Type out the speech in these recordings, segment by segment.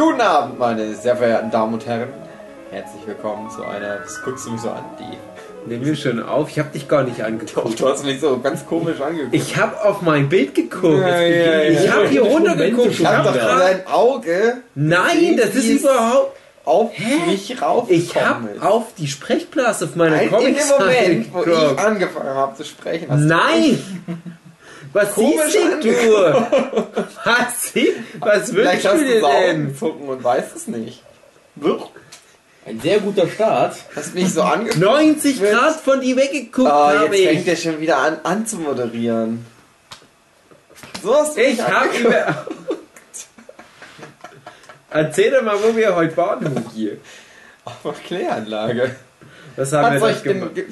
Guten Abend, meine sehr verehrten Damen und Herren. Herzlich willkommen zu einer. Das guckst du mich so an, die. Nehmen wir schon auf. Ich habe dich gar nicht angeguckt. Du hast mich so ganz komisch angeguckt. Ich habe auf mein Bild geguckt. Ja, ja, ich ja. habe hier runtergeguckt. ich hab doch in dein Auge Nein, das ist überhaupt. auf Hä? mich rauf. Ich habe auf die Sprechblase auf meiner Nein, in dem Moment, wo ich angefangen habe zu sprechen, hast du Nein! Was Komisch siehst du? Was, sie- was Vielleicht wünschst hast du dir denn? gezogen und weißt es nicht. Ein sehr guter Start. Hast mich so angeguckt. 90 Wird- Grad von die weggeguckt Ah, habe jetzt fängt ich. er schon wieder an, an zu moderieren. So hast du mich Ich habe angeguckt. über. Erzähl doch mal, wo wir heute waren, Hugi. Auf Kläranlage. Was haben Hat's wir euch das denn gemacht? ge-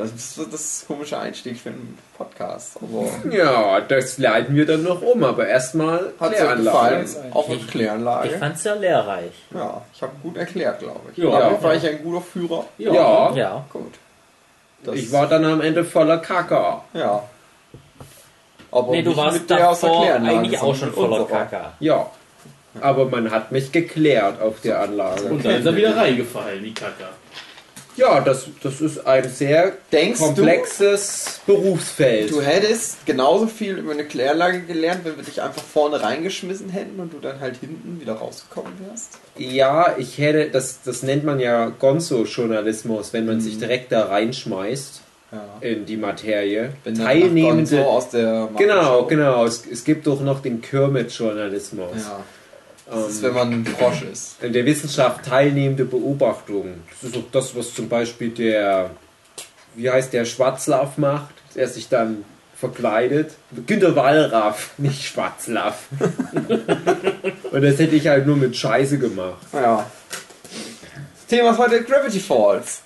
Das ist so das komische Einstieg für einen Podcast. Aber Ja, das leiten wir dann noch um, aber erstmal hat es euch gefallen? Kläranlage. Auch mit Ich Kläranlage? fand's ja lehrreich. Ja, ich habe gut erklärt, glaube ich. Ja. Damit war ich ein guter Führer. Ja, Ja. Gut. Das- ich war dann am Ende voller Kacke. Ja. Aber Nee, du warst mit der aus der Kläranlage, eigentlich auch schon voller unserer. Kaka. Ja, aber man hat mich geklärt auf der Anlage. Und dann ist er wieder reingefallen, die Kacke. Ja, das, das ist ein sehr Denkst komplexes Berufsfeld. du, du hättest genauso viel über eine Kläranlage gelernt, wenn wir dich einfach vorne reingeschmissen hätten und du dann halt hinten wieder rausgekommen wärst? Ja, ich hätte, das, das nennt man ja Gonzo-Journalismus, wenn man sich direkt da reinschmeißt Ja. in die Materie. Dann Teilnehmende. aus der Genau, genau. Es, es gibt doch noch den Kermit-Journalismus. Ja. Das ist, wenn man ein Frosch ist. In der Wissenschaft teilnehmende Beobachtung. Das ist auch das, was zum Beispiel der, wie heißt der, Schwarzlaff macht, der sich dann verkleidet. Günter Wallraff, nicht Schwarzlaff. Und das hätte ich halt nur mit Scheiße gemacht. Ja. Thema ist heute Gravity Falls.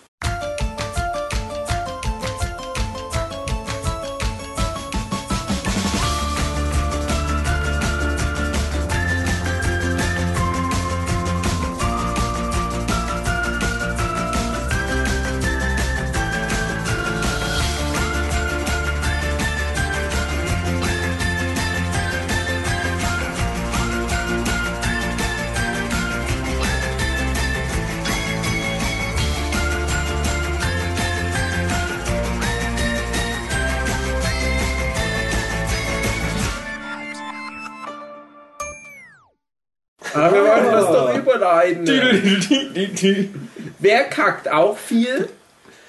Doch überleiten. Wer kackt auch viel?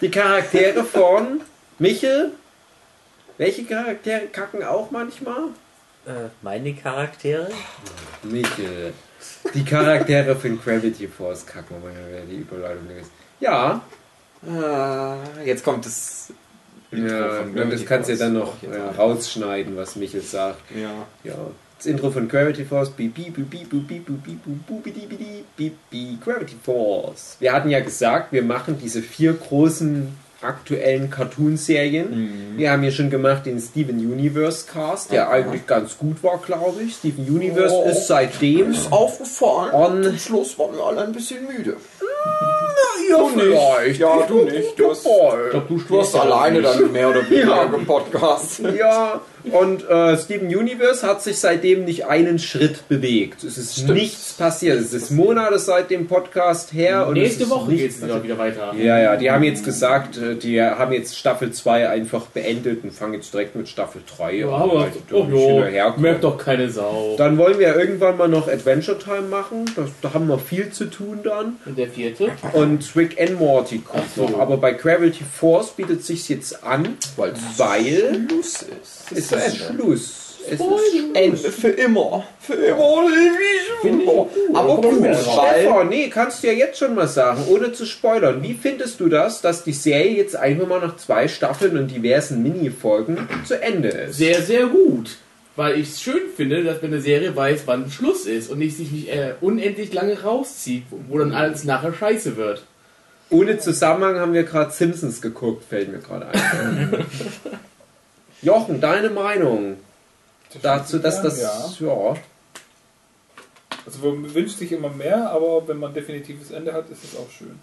Die Charaktere von Michel. Welche Charaktere kacken auch manchmal? Äh, meine Charaktere? Michel. Die Charaktere von Gravity Force kacken, wenn wäre die Überleitung gewesen. Ja, Ah, jetzt kommt das. Ja das kannst du Falls. dann noch ja, auch. rausschneiden, was Michel sagt. Ja. Ja. Das Intro von Gravity Force. Gravity Force. Wir hatten ja gesagt, wir machen diese vier großen aktuellen Cartoon-Serien. Mhm. Wir haben ja schon gemacht den Steven Universe Cast, der mhm. eigentlich ganz gut war, glaube ich. Steven Universe oh, ist seitdem ist aufgefallen. On Schluss waren wir alle ein bisschen müde ja, Du nicht. Ja, du nicht. Du hast- Ich glaub, du, Du hast alleine dann mehr oder weniger gepodcastet. Ja, und äh, Steven Universe hat sich seitdem nicht einen Schritt bewegt. Es ist Stimmt. nichts passiert. Es ist Monate seit dem Podcast her. Nächste Woche geht es wieder, wieder weiter. Ja, ja, die haben jetzt gesagt, äh, die haben jetzt Staffel 2 einfach beendet und fangen jetzt direkt mit Staffel 3 Ja, an. die oh, nicht hinterherkommen. merkt doch keine Sau. Dann wollen wir irgendwann mal noch Adventure Time machen. Das, da haben wir viel zu tun dann. Vierte? Und Rick and Morty kommt so. noch. Aber bei Gravity Force bietet sich jetzt an, Weil weil Schluss ist. es ist Ende. Schluss. Es ist Ende. Für immer. Für immer ewig. Aber gut, Stefan, nee, kannst du ja jetzt schon mal sagen, ohne zu spoilern. Wie findest du das, dass die Serie jetzt einfach mal nach zwei Staffeln und diversen Minifolgen zu Ende ist? Sehr, sehr gut. Weil ich es schön finde, dass wenn eine Serie weiß, wann Schluss ist und nicht sich nicht äh, unendlich lange rauszieht, wo, wo dann alles nachher scheiße wird. Ohne Zusammenhang haben wir gerade Simpsons geguckt, fällt mir gerade ein. Jochen, deine Meinung dazu, dass das. Ja. Ja. Also man wünscht sich immer mehr, aber wenn man ein definitives Ende hat, ist es auch schön.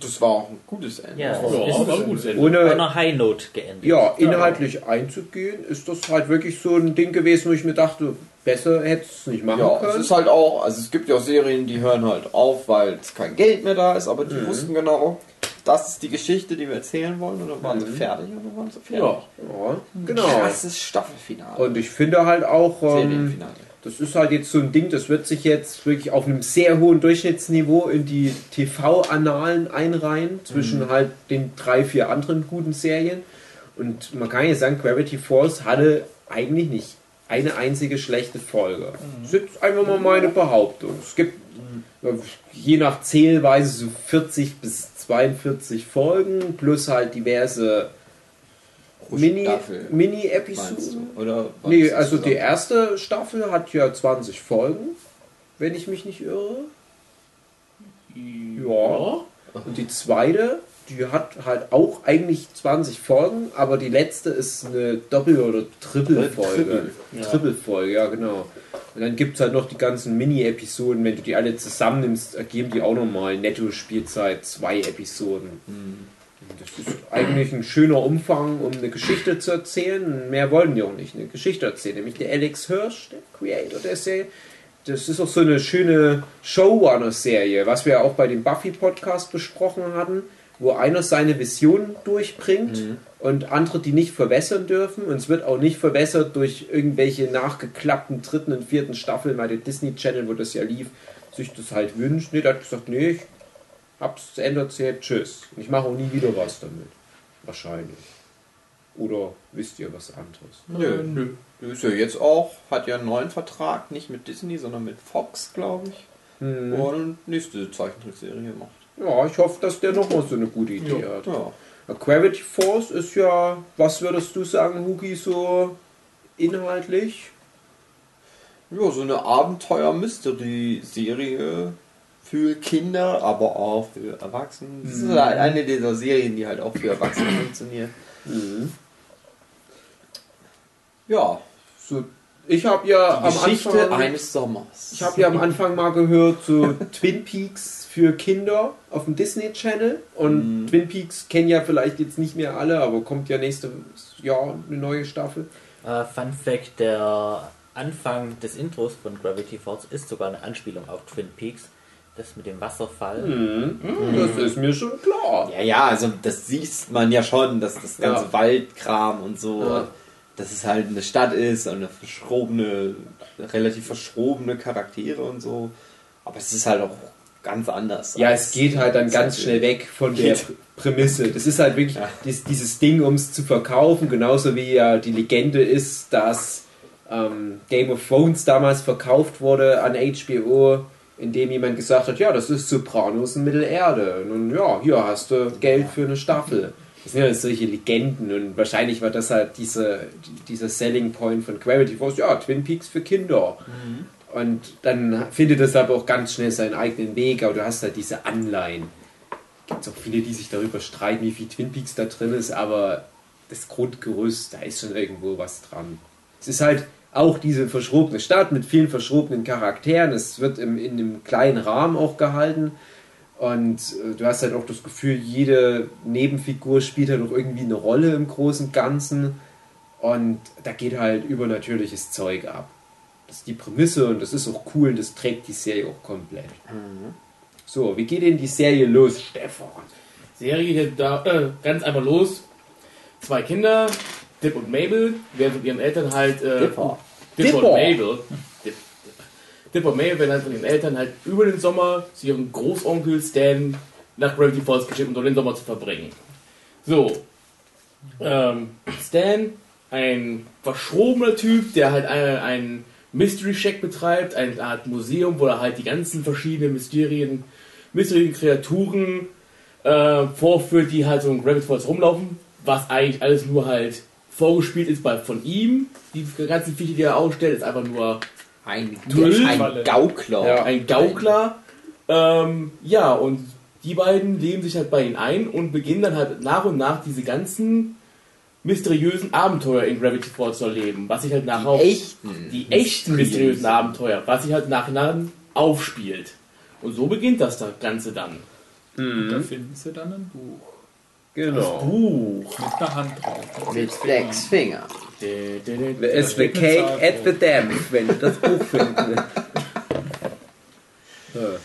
Das war auch ein gutes Ende. Ja, Ja, es ist war ein gutes Ende. Ohne einer High Note geendet. ja, inhaltlich einzugehen, ist das halt wirklich so ein Ding gewesen, wo ich mir dachte, besser hättest du es nicht machen Ja, es können. ist halt auch, also es gibt ja auch Serien, die hören halt auf, weil es kein Geld mehr da ist, aber die Mhm. wussten genau, das ist die Geschichte, die wir erzählen wollen, und dann waren sie Mhm. fertig und dann waren sie fertig. Ja. ja, genau. Krasses Staffelfinale. Und ich finde halt auch, ähm, Serienfinale. Das ist halt jetzt so ein Ding, das wird sich jetzt wirklich auf einem sehr hohen Durchschnittsniveau in die TV-Annalen einreihen, zwischen halt den drei, vier anderen guten Serien. Und man kann ja sagen, Gravity Falls hatte eigentlich nicht eine einzige schlechte Folge. Das ist jetzt einfach mal meine Behauptung. Es gibt äh, je nach Zählweise so 40 bis 42 Folgen, plus halt diverse Mini-Episoden. du? Oder Nee, also die erste Staffel hat ja 20 Folgen, wenn ich mich nicht irre. Ja. Und die zweite, die hat halt auch eigentlich 20 Folgen, aber die letzte ist eine Doppel- oder Triple-Folge. Triple, ja. Triple-Folge, ja genau. Und dann gibt es halt noch die ganzen Mini-Episoden, wenn du die alle zusammennimmst, ergeben die auch nochmal Netto-Spielzeit zwei Episoden. Und Das ist eigentlich ein schöner Umfang, um eine Geschichte zu erzählen. Mehr wollten die auch nicht, eine Geschichte erzählen. Nämlich der Alex Hirsch, der Creator der Serie. Das ist auch so eine schöne Showrunner-Serie, was wir auch bei dem Buffy-Podcast besprochen hatten, wo einer seine Vision durchbringt und andere die nicht verwässern dürfen. Und es wird auch nicht verwässert durch irgendwelche nachgeklappten dritten und vierten Staffeln bei der Disney Channel, wo das ja lief, sich das halt wünscht. Nee, der hat gesagt, nee, ich hab's zu Ende erzählt, tschüss. Ich mache auch nie wieder was damit. Wahrscheinlich. Oder wisst ihr was anderes? Nö. Nö. Du ist ja jetzt auch, hat ja einen neuen Vertrag, nicht mit Disney, sondern mit Fox, glaube ich. Hm. Und nächste Zeichentrickserie macht. Ja, ich hoffe, dass der nochmal so eine gute Idee Ja. hat. Ja. Ja, Gravity Force ist ja, was würdest du sagen, Hugi, so inhaltlich? Ja, so eine Abenteuer-Mystery-Serie für Kinder, aber auch für Erwachsene. Das ist halt eine dieser Serien, die halt auch für Erwachsene funktioniert. Ja, So, ich habe ja die am Geschichte Anfang, eines Sommers. ich habe ja am Anfang mal gehört, so Twin Peaks für Kinder auf dem Disney Channel. Und Mhm. Twin Peaks kennen ja vielleicht jetzt nicht mehr alle, aber kommt ja nächstes Jahr eine neue Staffel. Äh, Fun Fact: Der Anfang des Intros von Gravity Falls ist sogar eine Anspielung auf Twin Peaks. Das mit dem Wasserfall. Mhm. Das ist mir schon klar. Ja, ja, also das sieht man ja schon, dass das ganze Ja. Waldkram und so, Ja. dass es halt eine Stadt ist und eine verschrobene, relativ verschrobene Charaktere und so. Aber es ist halt auch ganz anders. Ja, es geht halt dann ganz schnell weg von der Geht. Prämisse. Das ist halt wirklich Ja. dies, dieses Ding, um es zu verkaufen, genauso wie ja die Legende ist, dass ähm, Game of Thrones damals verkauft wurde an HBO, indem jemand gesagt hat, ja, das ist Sopranos in Mittelerde. Und ja, hier hast du Geld für eine Staffel. Das sind ja solche Legenden und wahrscheinlich war das halt diese, dieser Selling Point von Gravity Falls, ja, Twin Peaks für Kinder. Und dann findet es aber auch ganz schnell seinen eigenen Weg, aber du hast halt diese Anleihen. Gibt es auch viele, die sich darüber streiten, wie viel Twin Peaks da drin ist, aber das Grundgerüst, da ist schon irgendwo was dran. Es ist halt auch diese verschrobene Stadt mit vielen verschrobenen Charakteren. Es wird im, in einem kleinen Rahmen auch gehalten. Und äh, du hast halt auch das Gefühl, jede Nebenfigur spielt halt auch irgendwie eine Rolle im großen Ganzen. Und da geht halt übernatürliches Zeug ab. Das ist die Prämisse und das ist auch cool und das trägt die Serie auch komplett. So, wie geht denn die Serie los, Stefan? Serie geht da äh, ganz einfach los. Zwei Kinder, Dip und Mabel, werden von ihren Eltern halt. Äh, Dipper. Dip Dipper. und Mabel. Dip, und Mabel werden halt von ihren Eltern halt über den Sommer zu ihrem Großonkel Stan nach Gravity Falls geschickt, um dort den Sommer zu verbringen. So. Ähm, Stan, ein verschrobener Typ, der halt ein, ein Mystery Shack betreibt, eine Art Museum, wo er halt die ganzen verschiedenen Mysterien, mysteriösen Kreaturen äh, vorführt, die halt so in Gravity Falls rumlaufen, was eigentlich alles nur halt vorgespielt ist bei, von ihm. Die ganzen Viecher, die er ausstellt, ist einfach nur Ein, Müll? ein Gaukler. Ja. ein Gaukler. Ähm, ja, und die beiden leben sich halt bei ihnen ein und beginnen dann halt nach und nach diese ganzen mysteriösen Abenteuer in Gravity Falls zu erleben, was sich halt nachher auch Echten. die echten mysteriösen Abenteuer, was sich halt nachher aufspielt. Und so beginnt das da Ganze dann. Da finden sie dann ein Buch Genau. Buch. mit einer Hand drauf. Mit sechs Fingern. Dä. the cake at the dam, wenn du das Buch finden willst.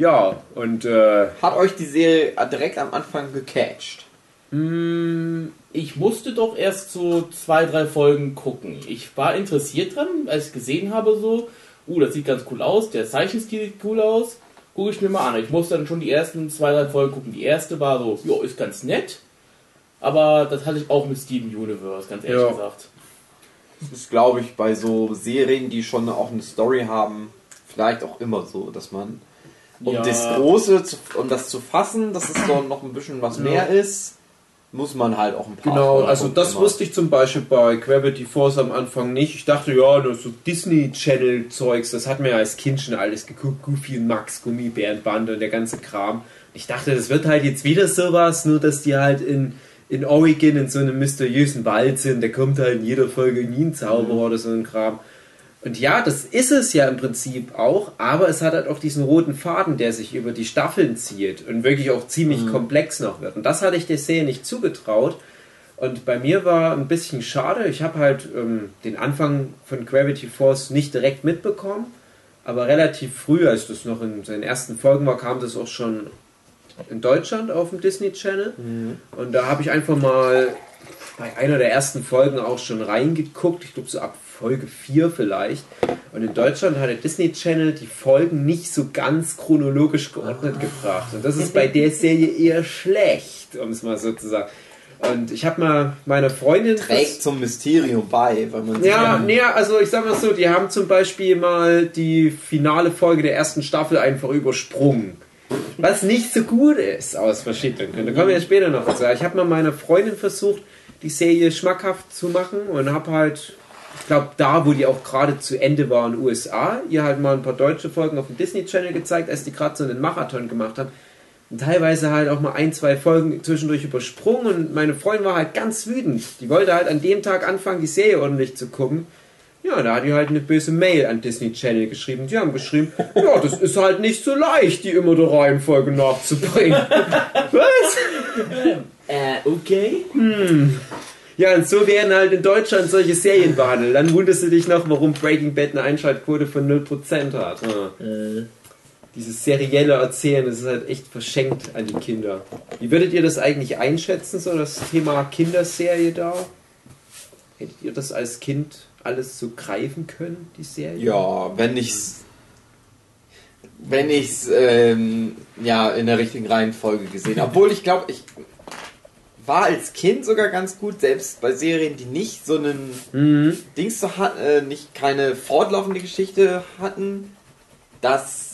Ja, und äh, Hat euch die Serie direkt am Anfang gecatcht? mh, Ich musste doch erst so zwei, drei Folgen gucken. Ich war interessiert dran, als ich gesehen habe, so, uh, das sieht ganz cool aus, der Zeichenstil sieht cool aus, gucke ich mir mal an. Ich musste dann schon die ersten zwei, drei Folgen gucken. Die erste war so, jo, ist ganz nett, aber das hatte ich auch mit Steven Universe, ganz ehrlich Ja. gesagt. Das ist, glaube ich, bei so Serien, die schon auch eine Story haben, vielleicht auch immer so, dass man, um Ja. das Große, zu, um das zu fassen, dass es so noch ein bisschen was mehr ist, muss man halt auch ein paar Genau, also das immer. wusste ich zum Beispiel bei Gravity Force am Anfang nicht. Ich dachte, ja, nur so Disney Channel Zeugs, das hat mir ja als Kind schon alles geguckt. Goofy und Max, Gummibärenbande und der ganze Kram. Ich dachte, das wird halt jetzt wieder sowas, nur dass die halt in, in Oregon in so einem mysteriösen Wald sind. Da kommt halt in jeder Folge nie ein Zauberer oder so ein Kram. Und ja, das ist es ja im Prinzip auch, aber es hat halt auch diesen roten Faden, der sich über die Staffeln zieht und wirklich auch ziemlich komplex noch wird. Und das hatte ich der Serie nicht zugetraut. Und bei mir war ein bisschen schade, ich habe halt ähm, den Anfang von Gravity Force nicht direkt mitbekommen, aber relativ früh, als das noch in seinen ersten Folgen war, kam das auch schon in Deutschland auf dem Disney Channel. Und da habe ich einfach mal bei einer der ersten Folgen auch schon reingeguckt. Ich glaube, so ab Folge 4 vielleicht. Und in Deutschland hat der Disney Channel die Folgen nicht so ganz chronologisch geordnet gebracht. Und das ist bei der Serie eher schlecht, um es mal so zu sagen. Und ich habe mal meiner Freundin. trägt zum Mysterium bei, weil man Ja, nee, also ich sag mal so, die haben zum Beispiel mal die finale Folge der ersten Staffel einfach übersprungen. Was nicht so gut ist aus verschiedenen Gründen. Da kommen wir ja später noch dazu. Ich habe mal meiner Freundin versucht, die Serie schmackhaft zu machen und habe halt, ich glaube, da, wo die auch gerade zu Ende war in den USA, ihr halt mal ein paar deutsche Folgen auf dem Disney Channel gezeigt, als die gerade so einen Marathon gemacht haben. Und teilweise halt auch mal ein, zwei Folgen zwischendurch übersprungen und meine Freundin war halt ganz wütend. Die wollte halt an dem Tag anfangen, die Serie ordentlich zu gucken. Ja, da hat die halt eine böse Mail an Disney Channel geschrieben. Die haben geschrieben, ja, das ist halt nicht so leicht, die immer der Reihenfolge nachzubringen. Was? Äh, okay. Ja, und so werden halt in Deutschland solche Serien behandelt. Dann wunderst du dich noch, warum Breaking Bad eine Einschaltquote von 0% hat. Ja. Dieses serielle Erzählen, das ist halt echt verschenkt an die Kinder. Wie würdet ihr das eigentlich einschätzen, so das Thema Kinderserie da? Hättet ihr das als Kind alles so greifen können, die Serie? Ja, wenn ich's. Wenn ich's ähm, ja in der richtigen Reihenfolge gesehen habe. Obwohl ich glaube, ich war als Kind sogar ganz gut, selbst bei Serien, die nicht so einen Mhm. Dings so hat, äh, nicht keine fortlaufende Geschichte hatten, das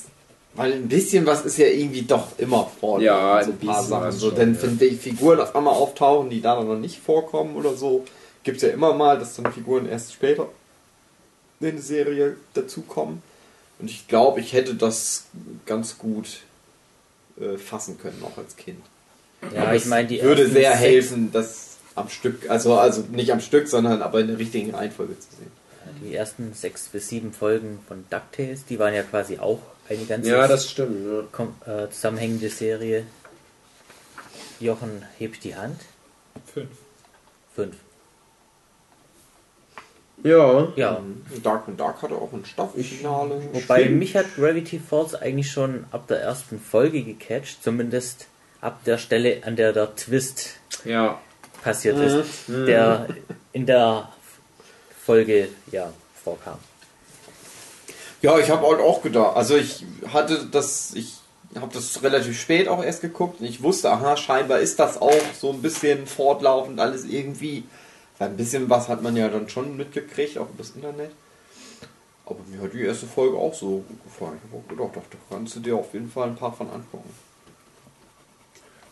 weil ein bisschen was ist ja irgendwie doch immer fortlaufend, Ja, so ein paar Sachen. So, schon, denn ja. wenn die Figuren auf einmal auftauchen, die da noch nicht vorkommen oder so, gibt es ja immer mal, dass dann Figuren erst später in eine Serie dazukommen. Und ich glaube, ich hätte das ganz gut äh, fassen können, auch als Kind. Ja, ich meine, die Würde sehr sechs- helfen, das am Stück, also, also nicht am Stück, sondern aber in der richtigen Reihenfolge zu sehen. Die ersten sechs bis sieben Folgen von DuckTales, die waren ja quasi auch eine ganze Ja, das stimmt. Ja. äh, zusammenhängende Serie. Jochen hebt die Hand. Fünf. Fünf. Ja. Ja. Ähm, Dark and Dark hatte auch ein Staffelfinale. Wobei Stimmt. mich hat Gravity Falls eigentlich schon ab der ersten Folge gecatcht, zumindest ab der Stelle, an der der Twist Ja. passiert ist, der in der Folge ja vorkam. Ja, ich habe halt auch gedacht. Also ich hatte das, ich habe das relativ spät auch erst geguckt und ich wusste, aha, scheinbar ist das auch so ein bisschen fortlaufend alles irgendwie. Weil ein bisschen was hat man ja dann schon mitgekriegt, auch übers Internet. Aber mir hat die erste Folge auch so gut gefallen. Ich habe auch gedacht, doch, da kannst du dir auf jeden Fall ein paar von angucken.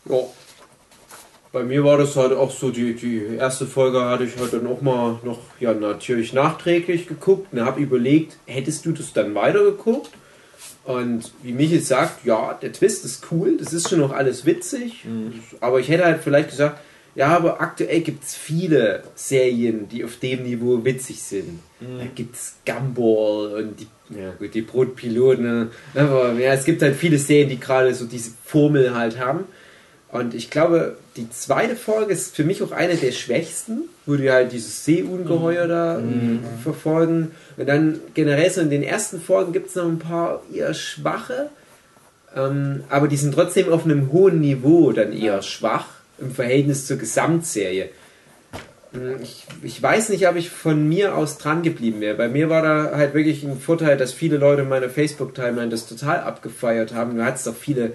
Ja. Bei mir war das halt auch so, die, die erste Folge hatte ich halt dann auch mal noch, ja, natürlich nachträglich geguckt und habe überlegt, hättest du das dann weitergeguckt? Und wie Michael sagt, ja, der Twist ist cool, das ist schon noch alles witzig, aber ich hätte halt vielleicht gesagt, ja, aber aktuell gibt es viele Serien, die auf dem Niveau witzig sind. Da gibt es Gumball und die, ja gut, die Brotpiloten, ne? aber ja, es gibt halt viele Serien, die gerade so diese Formel halt haben. Und ich glaube, die zweite Folge ist für mich auch eine der schwächsten, wo die halt dieses Seeungeheuer da verfolgen. Und dann generell so in den ersten Folgen gibt es noch ein paar eher schwache, ähm, aber die sind trotzdem auf einem hohen Niveau dann eher schwach im Verhältnis zur Gesamtserie. Hm, Ich, ich weiß nicht, ob ich von mir aus dran geblieben wäre. Bei mir war da halt wirklich ein Vorteil, dass viele Leute in meiner Facebook-Timeline das total abgefeiert haben. Du hattest doch viele,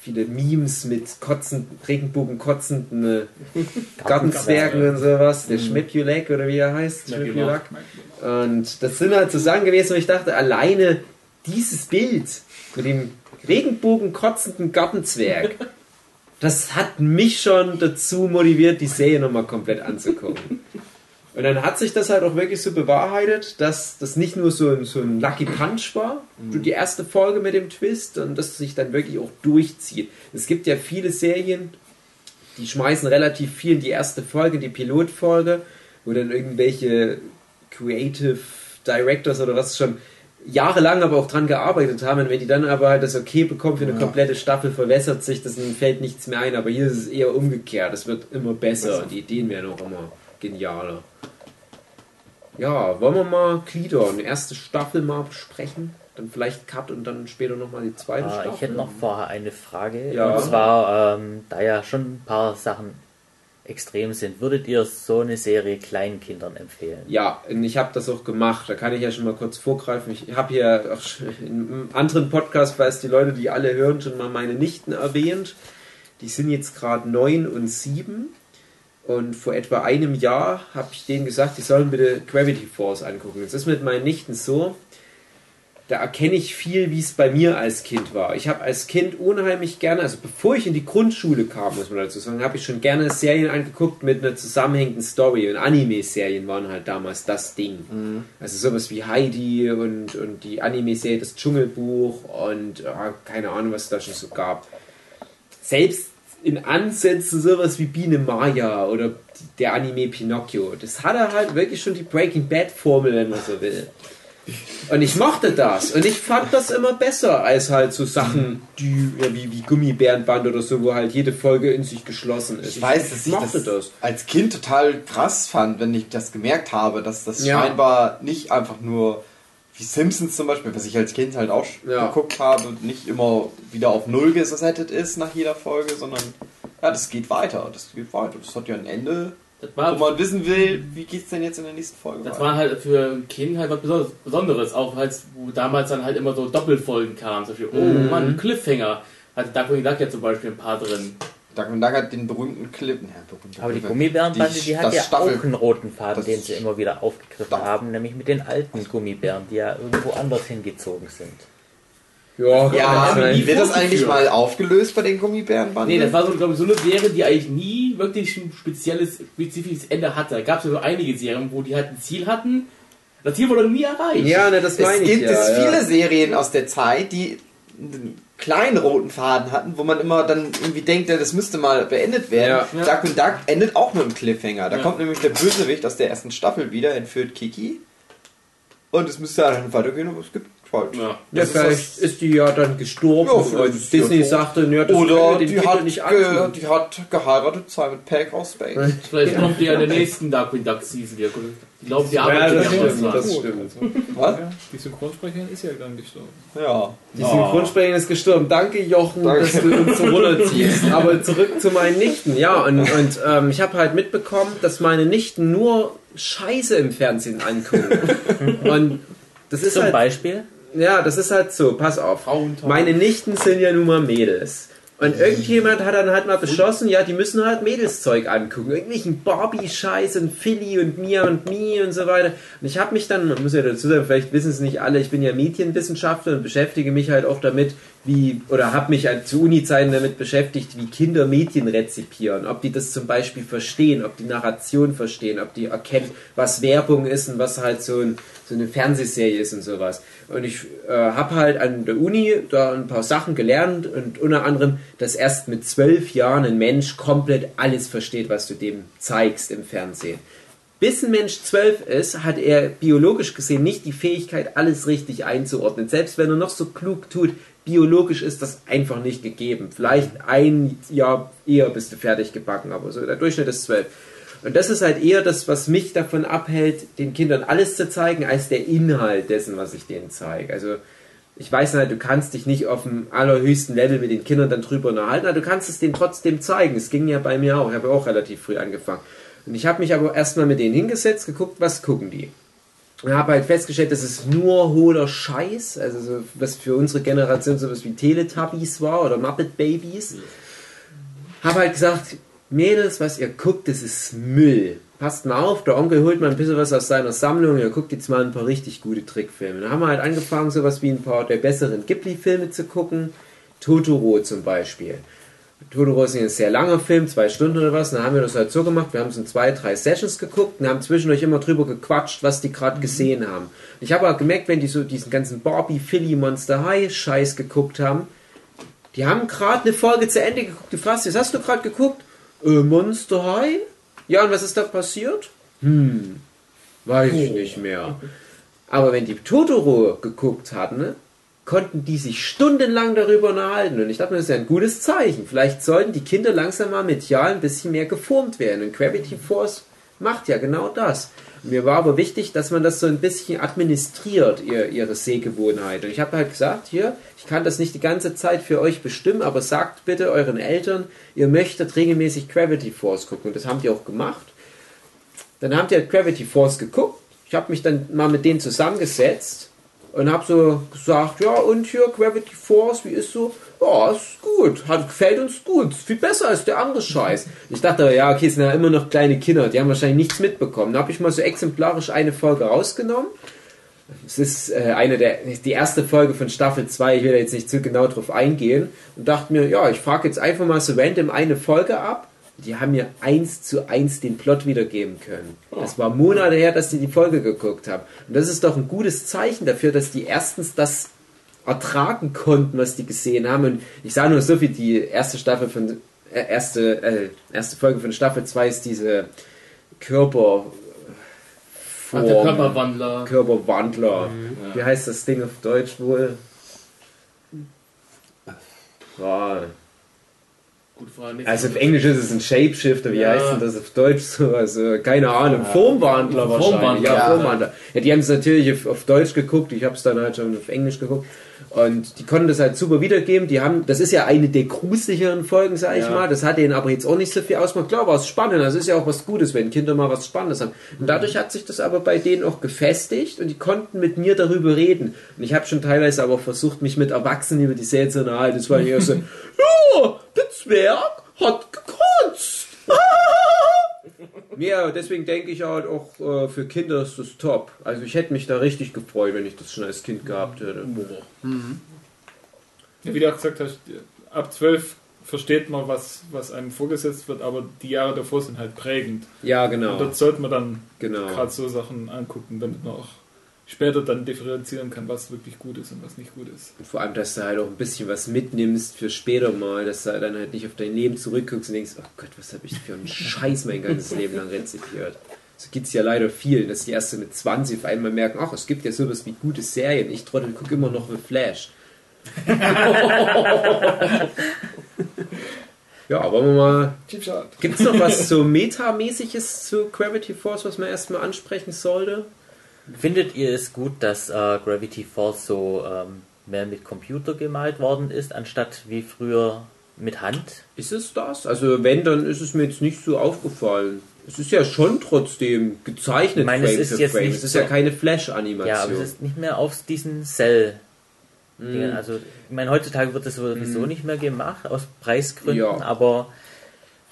viele Memes mit kotzenden, Regenbogen kotzenden äh, Gartenzwergen und sowas. Der Schmepulek oder wie er heißt. Schmepulak. Schmepulak. Und das sind halt so Sachen gewesen, wo ich dachte, alleine dieses Bild mit dem Regenbogen kotzenden Gartenzwerg, das hat mich schon dazu motiviert, die Serie nochmal komplett anzugucken. Und dann hat sich das halt auch wirklich so bewahrheitet, dass das nicht nur so ein, so ein Lucky Punch war, die erste Folge mit dem Twist, und dass es sich dann wirklich auch durchzieht. Es gibt ja viele Serien, die schmeißen relativ viel in die erste Folge, die Pilotfolge, wo dann irgendwelche Creative Directors oder was schon jahrelang aber auch dran gearbeitet haben. Und wenn die dann aber halt das Okay bekommen für eine komplette Staffel, verwässert sich das und fällt nichts mehr ein. Aber hier ist es eher umgekehrt. Es wird immer besser und die Ideen werden auch immer genialer. Ja, wollen wir mal Glieder, eine erste Staffel mal besprechen? Dann vielleicht Cut und dann später nochmal die zweite Ah, Staffel. ich hätte noch vorher eine Frage. Ja. Und zwar, ähm, da ja schon ein paar Sachen extrem sind, würdet ihr so eine Serie kleinen Kindern empfehlen? Ja, und ich habe das auch gemacht. Da kann ich ja schon mal kurz vorgreifen. Ich habe hier auch schon in einem anderen Podcast, weil es die Leute, die alle hören, schon mal meine Nichten erwähnt. Die sind jetzt gerade neun und sieben. Und vor etwa einem Jahr habe ich denen gesagt, die sollen bitte Gravity Force angucken. Es ist mit meinen Nichten so, da erkenne ich viel, wie es bei mir als Kind war. Ich habe als Kind unheimlich gerne, also bevor ich in die Grundschule kam, muss man dazu sagen, habe ich schon gerne Serien angeguckt mit einer zusammenhängenden Story. Und Anime-Serien waren halt damals das Ding. Also sowas wie Heidi und, und die Anime-Serie Das Dschungelbuch und ah, keine Ahnung, was es da schon so gab. Selbst in Ansätzen sowas wie Biene Maya oder der Anime Pinocchio. Das hatte halt wirklich schon die Breaking Bad Formel, wenn man so will. Und ich mochte das. Und ich fand das immer besser als halt so Sachen, die ja, wie, wie Gummibärenband oder so, wo halt jede Folge in sich geschlossen ist. Ich weiß, dass ich mochte das, als Kind total krass fand, wenn ich das gemerkt habe, dass das Ja. scheinbar nicht einfach nur wie Simpsons zum Beispiel, was ich als Kind halt auch Ja. geguckt habe, nicht immer wieder auf Null gesettet ist nach jeder Folge, sondern ja, das geht weiter, das geht weiter. Das hat ja ein Ende, Das wo war, man wissen will, wie geht's denn jetzt in der nächsten Folge das weiter. war halt für ein Kind halt was Besonderes- Besonderes. Auch als, wo damals dann halt immer so Doppelfolgen kamen. Zum Beispiel, oh Mhm. Mann, Cliffhanger. Hatte Darkwing Duck ja zum Beispiel ein paar drin. Duck und Duck hat den berühmten Clip. Ja, berühmte Aber die. Gummibärenbande, die, Die- hat ja Staffel- auch einen roten Faden, das- den sie immer wieder aufgegriffen Das- haben, nämlich mit den alten Gummibären, die ja irgendwo anders hingezogen sind. Ja, Ja, wird das eigentlich mal aufgelöst bei den Gummibärenbanden? Nee, das war so, glaube ich, so eine Serie, die eigentlich nie wirklich ein spezielles, spezifisches Ende hatte. Da gab es ja so einige Serien, wo die halt ein Ziel hatten. Das Ziel wurde nie erreicht. ja, ne, das Es meine ich gibt ja. es ja. viele Serien aus der Zeit, die kleinen roten Faden hatten, wo man immer dann irgendwie denkt, ja, das müsste mal beendet werden. Ja. Duck und Duck endet auch mit einem Cliffhanger. Da Ja. kommt nämlich der Bösewicht aus der ersten Staffel wieder, entführt Kiki. Und es müsste dann weitergehen, aber es gibt halt. Ja. Ja, Das ist vielleicht das- ist die ja dann gestorben Ja, und Disney sagte, ja, das Oder die hat, nicht ge die hat geheiratet, Simon Pegg aus Space. Vielleicht kommt die ja in der nächsten Darkwing Duck Season. Ich glaube, die Ja, arbeitet das ja stimmt, schon das stimmt. Was? Die Synchronsprecherin ist ja dann gestorben. Ja. Die Synchronsprecherin ist gestorben. Danke, Jochen, Danke. dass du uns so runterziehst. Aber zurück zu meinen Nichten. Ja, und, und ähm, ich habe halt mitbekommen, dass meine Nichten nur Scheiße im Fernsehen angucken. Und das ist Zum halt, Beispiel, ja, das ist halt so. Pass auf. Meine Nichten sind ja nun mal Mädels. Und irgendjemand hat dann halt mal beschlossen, ja, die müssen halt Mädelszeug angucken. Irgendwelchen Barbie-Scheiß und Philly und Mia und Mi und so weiter. Und ich habe mich dann, man muss ja dazu sagen, vielleicht wissen es nicht alle, ich bin ja Medienwissenschaftler und beschäftige mich halt auch damit, wie, oder habe mich halt zu Uni-Zeiten damit beschäftigt, wie Kinder Medien rezipieren. Ob die das zum Beispiel verstehen, ob die Narration verstehen, ob die erkennen, was Werbung ist und was halt so, ein, so eine Fernsehserie ist und sowas. Und ich äh, habe halt an der Uni da ein paar Sachen gelernt und unter anderem, dass erst mit zwölf Jahren ein Mensch komplett alles versteht, was du dem zeigst im Fernsehen. Bis ein Mensch zwölf ist, hat er biologisch gesehen nicht die Fähigkeit, alles richtig einzuordnen. Selbst wenn er noch so klug tut, biologisch ist das einfach nicht gegeben. Vielleicht ein Jahr eher bist du fertig gebacken, aber so der Durchschnitt ist zwölf. Und das ist halt eher das, was mich davon abhält, den Kindern alles zu zeigen, als der Inhalt dessen, was ich denen zeige. Also ich weiß halt, du kannst dich nicht auf dem allerhöchsten Level mit den Kindern dann drüber unterhalten, aber du kannst es denen trotzdem zeigen. Es ging ja bei mir auch. Ich habe auch relativ früh angefangen. Und ich habe mich aber erstmal mit denen hingesetzt, geguckt, was gucken die. Und habe halt festgestellt, dass es nur hohler Scheiß, also so, was für unsere Generation sowas wie Teletubbies war oder Muppet Babies. Habe halt gesagt, Mädels, was ihr guckt, das ist Müll. Passt mal auf, der Onkel holt mal ein bisschen was aus seiner Sammlung, ihr guckt jetzt mal ein paar richtig gute Trickfilme. Dann haben wir halt angefangen, sowas wie ein paar der besseren Ghibli-Filme zu gucken. Totoro zum Beispiel. Totoro ist ein sehr langer Film, zwei Stunden oder was. Und dann haben wir das halt so gemacht, wir haben es in zwei, drei Sessions geguckt und haben zwischendurch immer drüber gequatscht, was die gerade gesehen haben. Ich habe auch gemerkt, wenn die so diesen ganzen Barbie, Philly, Monster High Scheiß geguckt haben, die haben gerade eine Folge zu Ende geguckt. Du fragst, was hast du gerade geguckt? Äh, Monster High? Ja, und was ist da passiert? Hm, weiß ich nicht mehr. Aber wenn die Totoro geguckt hatten, ne, konnten die sich stundenlang darüber unterhalten. Und ich dachte mir, das ist ja ein gutes Zeichen. Vielleicht sollten die Kinder langsam mal medial ein bisschen mehr geformt werden. Und Gravity Force macht ja genau das. Mir war aber wichtig, dass man das so ein bisschen administriert, ihr, ihre Sehgewohnheit. Und ich habe halt gesagt, hier, ich kann das nicht die ganze Zeit für euch bestimmen, aber sagt bitte euren Eltern, ihr möchtet regelmäßig Gravity Force gucken. Und das haben die auch gemacht. Dann haben die halt Gravity Force geguckt. Ich habe mich dann mal mit denen zusammengesetzt und habe so gesagt, ja und hier Gravity Force, wie ist so? Ja, ist gut, hat gefällt uns gut, ist viel besser als der andere Scheiß. Ich dachte, ja, okay, sind ja immer noch kleine Kinder, die haben wahrscheinlich nichts mitbekommen. Da habe ich mal so exemplarisch eine Folge rausgenommen. Es ist äh, eine der die erste Folge von Staffel 2, ich will da jetzt nicht zu genau drauf eingehen und dachte mir, ja, ich frage jetzt einfach mal so random eine Folge ab. Die haben mir eins zu eins den Plot wiedergeben können. Das war Monate her, dass die die Folge geguckt haben. Und das ist doch ein gutes Zeichen dafür, dass die erstens das ertragen konnten, was die gesehen haben. Und ich sage nur so viel, die erste Staffel von äh, erste, äh, erste Folge von Staffel 2 ist diese Körper Ach, der Körperwandler. Körperwandler. Mhm. Wie heißt das Ding auf Deutsch wohl? Ja, Nächste also auf. Englisch ist es ein Shapeshifter, wie Ja. heißt denn das auf Deutsch so? Also keine Ahnung, Formwandler wahrscheinlich. Formwandler. Ja, Ja. Formwandler. Ja, die haben es natürlich auf, auf Deutsch geguckt, ich habe es dann halt schon auf Englisch geguckt. Und die konnten das halt super wiedergeben. Die haben, das ist ja eine der gruseligeren Folgen, sag ich Ja. mal. Das hat denen aber jetzt auch nicht so viel ausgemacht. Klar, war es spannend. Das ist ja auch was Gutes, wenn Kinder mal was Spannendes haben. Und dadurch hat sich das aber bei denen auch gefestigt und die konnten mit mir darüber reden. Und ich habe schon teilweise aber versucht, mich mit Erwachsenen über die Serie zu unterhalten. Das war eher so, ja, der Zwerg hat gekotzt. Ja, deswegen denke ich halt auch, äh, für Kinder ist das top. Also ich hätte mich da richtig gefreut, wenn ich das schon als Kind gehabt hätte. Ja, wie du auch gesagt hast, ab 12 versteht man, was, was einem vorgesetzt wird, aber die Jahre davor sind halt prägend. Ja, Und genau. dort sollte man dann genau. gerade so Sachen angucken, damit man auch später dann differenzieren kann, was wirklich gut ist und was nicht gut ist. Und vor allem, dass du halt auch ein bisschen was mitnimmst für später mal, dass du dann halt nicht auf dein Leben zurückguckst und denkst, oh Gott, was habe ich für einen Scheiß mein ganzes Leben lang rezipiert. So gibt es ja leider vielen, dass die erst so mit 20 auf einmal merken, ach, es gibt ja sowas wie gute Serien. Ich trottel gucke immer noch mit Flash. ja, wollen wir mal. Gibt es noch was so Metamäßiges zu Gravity Force, was man erstmal ansprechen sollte? Findet ihr es gut, dass äh, Gravity Falls so ähm, mehr mit Computer gemalt worden ist, anstatt wie früher mit Hand? Ist es das? Also wenn, dann ist es mir jetzt nicht so aufgefallen. Es ist ja schon trotzdem gezeichnet Ich meine, es Frame ist für jetzt Frame. nicht Es ist so- ja keine Flash-Animation. Ja, aber es ist nicht mehr auf diesen Cell. Mhm. Also, ich meine, heutzutage wird das sowieso nicht mehr gemacht, aus Preisgründen, Ja. aber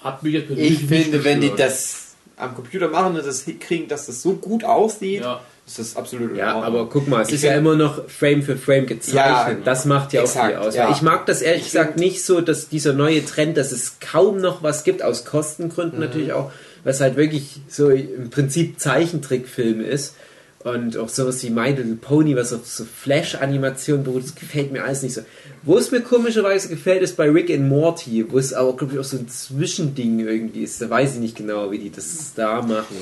Hat mich jetzt persönlich Ich nicht finde, wenn die das am Computer machen und das hinkriegen, dass das so gut aussieht, Ja. Ist das absolut in ja, aber guck mal, es Ich ist ja immer noch Frame für Frame gezeichnet. Ja, das macht ja auch exakt, viel aus. ja. Ich mag das ehrlich Ich gesagt nicht so, dass dieser neue Trend, dass es kaum noch was gibt, aus Kostengründen Mhm. natürlich auch, was halt wirklich so im Prinzip Zeichentrickfilm ist. Und auch sowas wie My Little Pony, was auf so Flash-Animationen beruht, das gefällt mir alles nicht so. Wo es mir komischerweise gefällt, ist bei Rick and Morty, wo es aber, glaube ich, auch so ein Zwischending irgendwie ist. Da weiß ich nicht genau, wie die das da machen.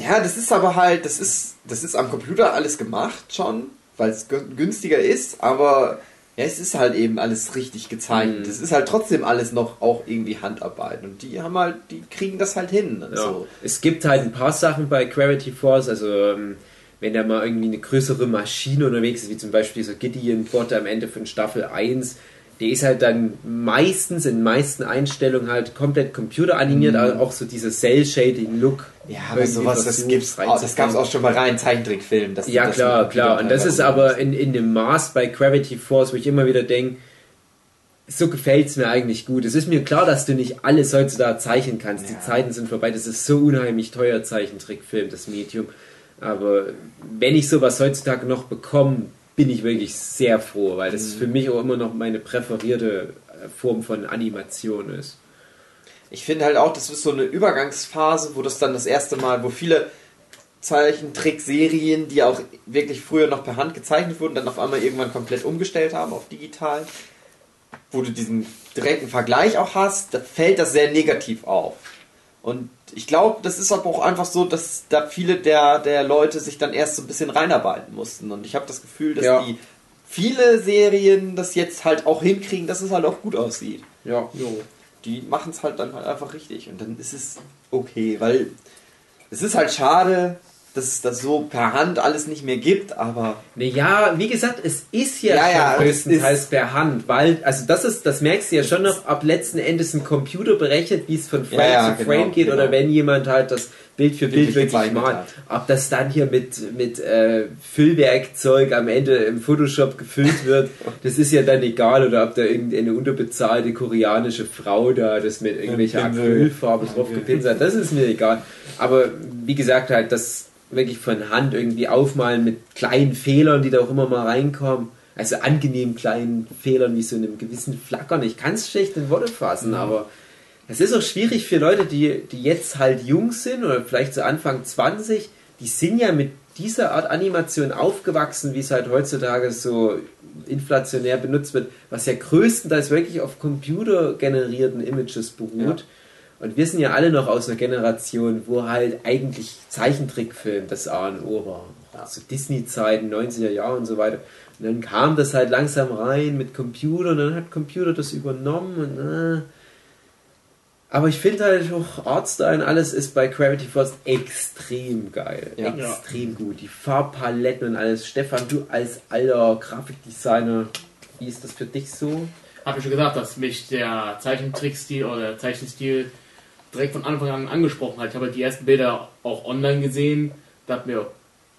Ja, das ist aber halt, das ist, das ist am Computer alles gemacht schon, weil es gü- günstiger ist, aber Ja, es ist halt eben alles richtig gezeichnet. Mhm. Es ist halt trotzdem alles noch auch irgendwie Handarbeit. Und die haben halt, die kriegen das halt hin. Ja. so. Es gibt halt ein paar Sachen bei Gravity Force, also ähm, wenn da mal irgendwie eine größere Maschine unterwegs ist, wie zum Beispiel dieser Gideon-Bot am Ende von Staffel 1, der ist halt dann meistens, in meisten Einstellungen halt komplett computeranimiert, aber auch so dieser Cell-Shading-Look. Ja, aber sowas, das gibt's auch, das gab's auch schon bei rein dass die Ja, das klar, klar. Und das ist aber in, in dem Maß bei Gravity Force, wo ich immer wieder denke, so gefällt es mir eigentlich gut. Es ist mir klar, dass du nicht alles heutzutage zeichnen kannst. Die Ja. Zeiten sind vorbei. Das ist so unheimlich teuer, Zeichentrickfilm, das Medium. Aber wenn ich sowas heutzutage noch bekomme, bin ich wirklich sehr froh, weil das für mich auch immer noch meine präferierte äh, Form von Animation ist. Ich finde halt auch, das ist so eine Übergangsphase, wo das dann das erste Mal, wo viele Zeichentrickserien, die auch wirklich früher noch per Hand gezeichnet wurden, dann auf einmal irgendwann komplett umgestellt haben auf digital, wo du diesen direkten Vergleich auch hast, da fällt das sehr negativ auf. Und ich glaube, das ist aber auch einfach so, dass da viele der, der Leute sich dann erst so ein bisschen reinarbeiten mussten. Und ich habe das Gefühl, dass Ja. die viele Serien das jetzt halt auch hinkriegen, dass es halt auch gut aussieht Ja. die machen es halt dann halt einfach richtig und dann ist es okay, weil es ist halt schade, dass es das so per Hand alles nicht mehr gibt, aber Naja, wie gesagt, es ist ja, Ja, ja, größtenteils per Hand, weil, also das ist, das merkst du ja schon noch, ab letzten Endes ein Computer berechnet, wie es von Frame Ja, ja, zu genau, Frame geht, genau. oder wenn jemand halt das Bild für Bild Wirklich hat. Ob das dann hier mit, mit äh, Füllwerkzeug am Ende im Photoshop gefüllt wird, das ist ja dann egal, oder ob da irgendeine unterbezahlte koreanische Frau da das mit irgendwelcher. Acrylfarbe drauf gepinselt hat, das ist mir egal. Aber wie gesagt, halt, das wirklich von Hand irgendwie aufmalen mit kleinen Fehlern, die da auch immer mal reinkommen. Also angenehm kleinen Fehlern wie so einem gewissen Flackern. Ich kann es schlecht in Worte fassen, aber es ist auch schwierig für Leute, die, die jetzt halt jung sind oder vielleicht so Anfang 20, die sind ja mit dieser Art Animation aufgewachsen, wie es halt heutzutage so inflationär benutzt wird, was ja größtenteils wirklich auf computergenerierten Images beruht. Und wir sind ja alle noch aus einer Generation, wo halt eigentlich Zeichentrickfilm das A und O war. So Disney-Zeiten, 90er Jahre und so weiter. Und dann kam das halt langsam rein mit Computer und dann hat Computer das übernommen und äh. Aber ich finde halt auch Artstyle und alles ist bei Gravity Force extrem geil. Ja. Extrem gut. Die Farbpaletten und alles. Stefan, du als alter Grafikdesigner, wie ist das für dich so? Habe ich schon gesagt, dass mich der Zeichentrickstil oder der Zeichenstil direkt von Anfang an angesprochen hat. Ich habe halt die ersten Bilder auch online gesehen. Da hat mir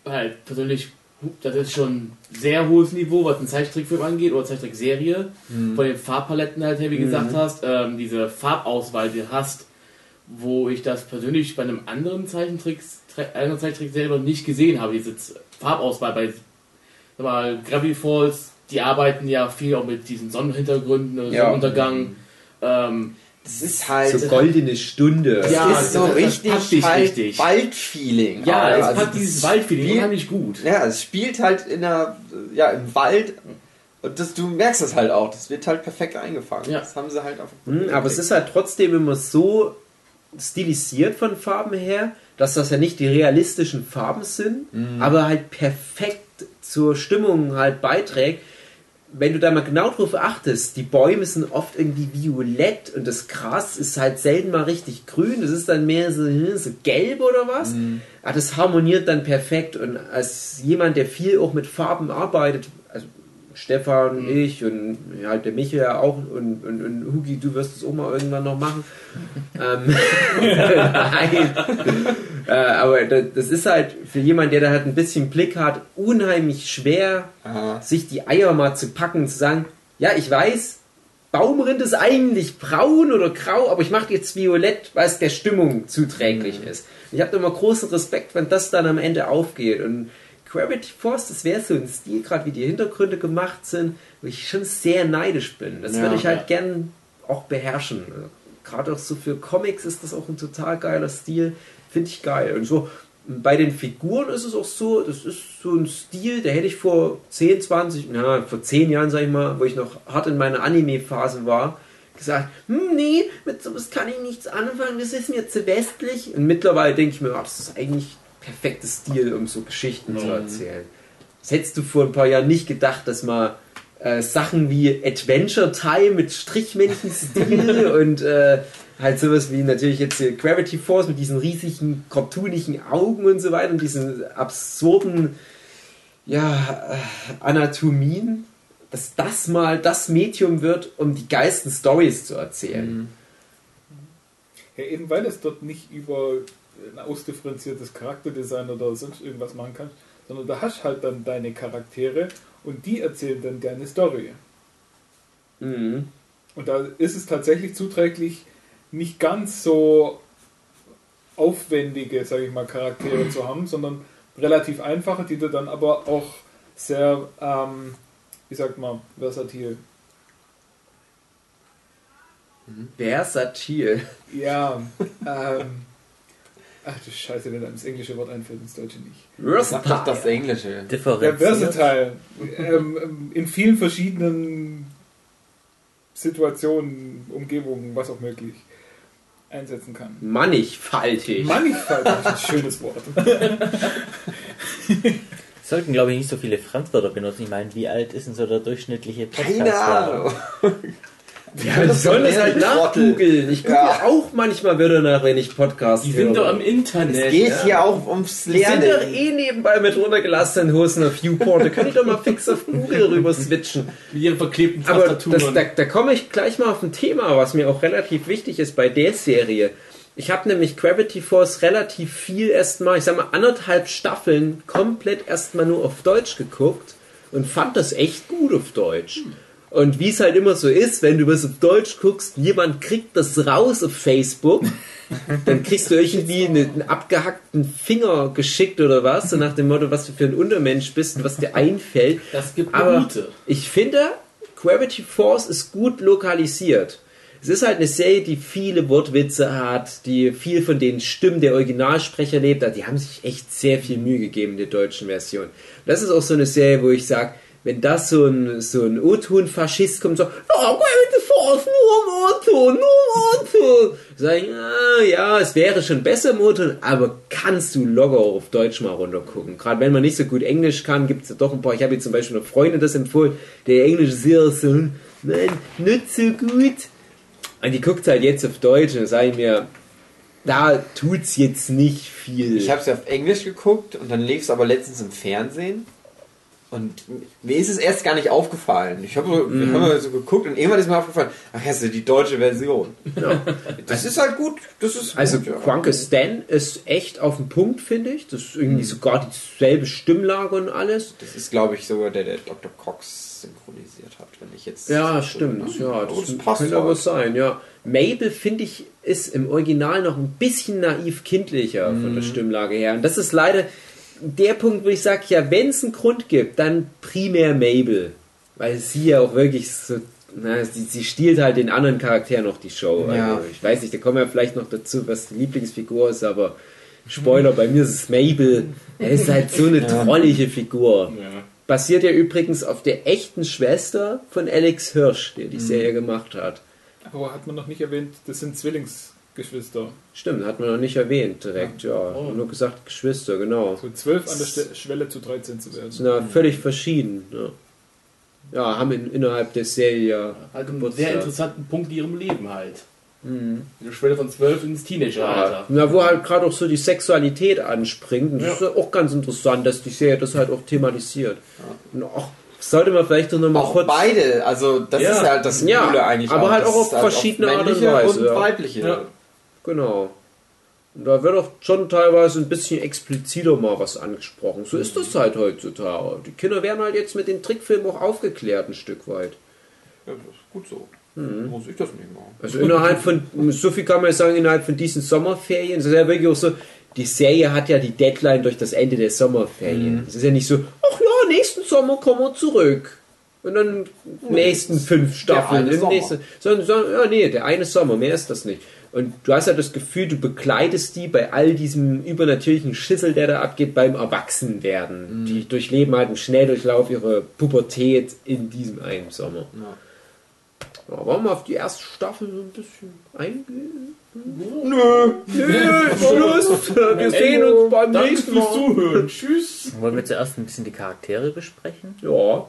halt persönlich, das ist schon ein sehr hohes Niveau, was einen Zeichentrickfilm angeht oder Zeichentrickserie. Von den Farbpaletten halt her, wie gesagt hast, ähm, diese Farbauswahl, die du hast, wo ich das persönlich bei einem anderen Zeichentricks, einer Zeichentrickserie noch nicht gesehen habe. Diese Farbauswahl bei sag mal, Gravity Falls, die arbeiten ja viel auch mit diesen Sonnenhintergründen, Ja. Sonnenuntergang. Ähm, das ist halt So goldene Stunde. das Ja, ist so das- das richtig, packt dich halt richtig. Waldfeeling. ja, Aber es also hat das dieses Waldfeeling spielt- unheimlich gut. Ja, es spielt halt in der, ja, im Wald und das, du merkst es halt auch, das wird halt perfekt eingefangen. Ja. Das haben sie halt auf Hm, aber es ist halt trotzdem immer so stilisiert von Farben her, dass das ja nicht die realistischen Farben sind, aber halt perfekt zur Stimmung halt beiträgt. Wenn du da mal genau drauf achtest, die Bäume sind oft irgendwie violett und das Gras ist halt selten mal richtig grün, das ist dann mehr so, hm, so gelb oder was. Aber das harmoniert dann perfekt und als jemand, der viel auch mit Farben arbeitet, Stefan, ich und halt der Michael ja auch und, und, und Hugi, du wirst es auch mal irgendwann noch machen. ähm, nein. äh, aber da- das ist halt für jemanden, der da halt ein bisschen Blick hat, unheimlich schwer, Aha. sich die Eier mal zu packen und zu sagen, ja, ich weiß, Baumrind ist eigentlich braun oder grau, aber ich mache jetzt violett, weil es der Stimmung zuträglich ist. Ich habe immer großen Respekt, wenn das dann am Ende aufgeht. Und Gravity Force, das wäre so ein Stil, gerade wie die Hintergründe gemacht sind, wo ich schon sehr neidisch bin. Das Ja. würde ich halt gern auch beherrschen. Gerade auch so für Comics ist das auch ein total geiler Stil. Finde ich geil. Und so bei den Figuren ist es auch so, das ist so ein Stil, der hätte ich vor 10, 20, na, vor 10 Jahren, sag ich mal, wo ich noch hart in meiner Anime-Phase war, gesagt, hm, nee, mit sowas kann ich nichts anfangen, das ist mir zu westlich. Und mittlerweile denke ich mir, ah, das ist eigentlich perfektes Stil, um so Geschichten zu erzählen. Das hättest du vor ein paar Jahren nicht gedacht, dass mal äh, Sachen wie Adventure Time mit Strichmännchen-Stil und äh, halt sowas wie natürlich jetzt Gravity Force mit diesen riesigen, cartoonigen Augen und so weiter und diesen absurden ja, äh, Anatomien, dass das mal das Medium wird, um die geilsten Stories zu erzählen. Ja, eben weil es dort nicht über ein ausdifferenziertes Charakterdesign oder sonst irgendwas machen kannst, sondern da hast halt dann deine Charaktere und die erzählen dann deine Story. Mhm. Und da ist es tatsächlich zuträglich, nicht ganz so aufwendige, sage ich mal, Charaktere zu haben, sondern relativ einfache, die du dann aber auch sehr, ähm, wie sagt man, versatil. Versatil. Ja, ähm, ach du Scheiße, wenn einem das englische Wort einfällt, ins Deutsche nicht. Sag doch das Englische. Ja, Differenziert. versatile. ähm, ähm, in vielen verschiedenen Situationen, Umgebungen, was auch möglich einsetzen kann. Mannigfaltig. Mannigfaltig ist ein schönes Wort. Sollten, glaube ich, nicht so viele Fremdwörter benutzen. Ich meine, wie alt ist denn so der durchschnittliche Podcast? Keine Ahnung. Ja, die sollen das halt nachgoogeln. Ich google Ja. auch manchmal wieder nach, wenn ich Podcast Die sind höre. doch am Internet. Es geht hier auch ums Die sind doch Lernen. eh nebenbei mit runtergelassenen Hosen auf Viewport. Da kann ich doch mal fix auf Google rüber switchen. Mit ihren verklebten Aber Tastaturen. das, da, da komme ich gleich mal auf ein Thema, was mir auch relativ wichtig ist bei der Serie. Ich habe nämlich Gravity Force relativ viel erstmal, ich sag mal anderthalb Staffeln komplett erstmal nur auf Deutsch geguckt und fand das echt gut auf Deutsch. Und wie es halt immer so ist, wenn du was auf Deutsch guckst, jemand kriegt das raus auf Facebook, dann kriegst du irgendwie einen, abgehackten Finger geschickt oder was, so nach dem Motto, was du für ein Untermensch bist und was dir einfällt. das gibt Aber Gute. ich finde, Gravity Force ist gut lokalisiert. Es ist halt eine Serie, die viele Wortwitze hat, die viel von den Stimmen der Originalsprecher lebt. Die haben sich echt sehr viel Mühe gegeben in der deutschen Version. Das ist auch so eine Serie, wo ich sage, wenn das so ein, so ein O-Ton-Faschist kommt, so, oh, Gravity Force, nur im O-Ton, nur im O-Ton. Sag ich, ah, ja, es wäre schon besser im O-Ton, aber kannst du locker auf Deutsch mal runtergucken. Gerade wenn man nicht so gut Englisch kann, gibt es doch ein paar. Ich habe jetzt zum Beispiel eine Freundin das empfohlen, der Englisch sehr so, nein, nicht so gut. Und die guckt halt jetzt auf Deutsch und da sage ich mir, da tut's jetzt nicht viel. Ich habe es ja auf Englisch geguckt und dann lief es aber letztens im Fernsehen. Und mir ist es erst gar nicht aufgefallen. Ich habe Mhm. haben so geguckt und irgendwann ist mir aufgefallen, ach, das ist die deutsche Version. Das ist halt gut. Das ist Also gut, ja. Quanke Stan ist echt auf den Punkt, finde ich. Das ist irgendwie sogar dieselbe Stimmlage und alles. Das ist, glaube ich, sogar der, der Dr. Cox synchronisiert hat, wenn ich jetzt. Ja, so- stimmt. Ja, Aber das, das passt könnte aber halt. sein, ja. Mabel, finde ich, ist im Original noch ein bisschen naiv kindlicher von der Stimmlage her. Und das ist leider der Punkt, wo ich sage, ja, wenn es einen Grund gibt, dann primär Mabel. Weil sie ja auch wirklich so, na, sie, sie stiehlt halt den anderen Charakteren noch die Show. Ja. Also, ich weiß nicht, da kommen wir vielleicht noch dazu, was die Lieblingsfigur ist, aber Spoiler, bei mir ist es Mabel. Er ist halt so eine trollige Figur. Ja. Basiert ja übrigens auf der echten Schwester von Alex Hirsch, der die Serie gemacht hat. Aber hat man noch nicht erwähnt, das sind Zwillingsgeschwister. Stimmt, hat man noch nicht erwähnt direkt, ja. Oh. Nur gesagt Geschwister, genau. So zwölf an der Ste Schwelle zu 13 zu werden. Sind ja völlig verschieden. Ja, ja haben in, innerhalb der Serie ja Halt einen Geburtstag. sehr interessanten Punkt in ihrem Leben halt. Eine Schwelle von 12 ins Teenageralter. Ja, wo halt gerade auch so die Sexualität anspringt. Und das ist ja auch ganz interessant, dass die Serie das halt auch thematisiert. Und auch, sollte man vielleicht doch nochmal Auch kurz. beide, also das Ja. ist ja halt das Coole Ja, eigentlich. aber halt Das auch auf ist verschiedene Art und Weise, Und ja. weibliche. Ja. Genau. Und da wird auch schon teilweise ein bisschen expliziter mal was angesprochen. So ist das halt heutzutage. Die Kinder werden halt jetzt mit den Trickfilmen auch aufgeklärt ein Stück weit. Ja, das ist gut so. Mhm. Muss ich das nicht machen. Also innerhalb von, so viel kann man jetzt sagen, innerhalb von diesen Sommerferien, das ist ja wirklich auch so, die Serie hat ja die Deadline durch das Ende der Sommerferien. Es ist ja nicht so, ach ja, nächsten Sommer kommen wir zurück. Und dann nächsten fünf Staffeln. Sommer. nächsten, sondern, ja, nee, der eine Sommer, mehr ist das nicht. Und du hast ja das Gefühl, du begleitest die bei all diesem übernatürlichen Schissel, der da abgeht, beim Erwachsenwerden. Mhm. Die durchleben halt im Schnelldurchlauf ihre Pubertät in diesem einen Sommer. Ja. Ja, wollen wir auf die erste Staffel so ein bisschen eingehen? Nö. Nö, Schluss! Wir sehen uns beim Danke nächsten fürs Mal. Zuhören. Tschüss. Wollen wir zuerst ein bisschen die Charaktere besprechen? Ja,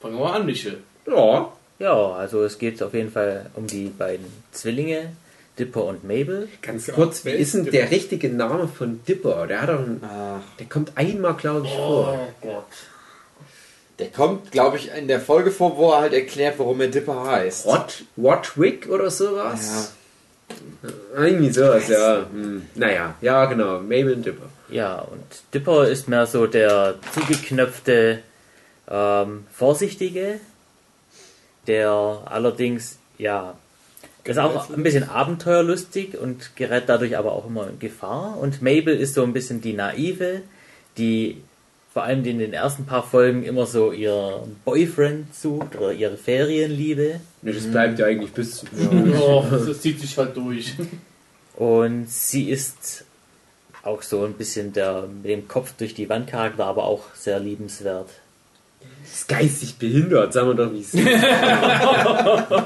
Fangen wir mal an, Michel. Ja. Ja, also es geht auf jeden Fall um die beiden Zwillinge, Dipper und Mabel. Ganz Ja, kurz, wie wer ist denn der richtige Name von Dipper? Der hat doch einen, der kommt einmal, glaube ich, Oh vor. Gott. der kommt, glaube ich, in der Folge vor, wo er halt erklärt, warum er Dipper heißt. Rod, Rodwick oder sowas? Irgendwie sowas, ja. Hm. Naja, ja, genau. Mabel und Dipper. Ja, und Dipper ist mehr so der zugeknöpfte, ähm, Vorsichtige, der allerdings, ja, ist auch ein bisschen abenteuerlustig und gerät dadurch aber auch immer in Gefahr. Und Mabel ist so ein bisschen die Naive, die vor allem in den ersten paar Folgen immer so ihr Boyfriend sucht oder ihre Ferienliebe. Ne, das bleibt ja eigentlich bis zum Oh, das zieht sich halt durch. Und sie ist auch so ein bisschen der mit dem Kopf durch die Wand Charakter, aber auch sehr liebenswert. Ist geistig behindert, sagen wir doch, wie es ist.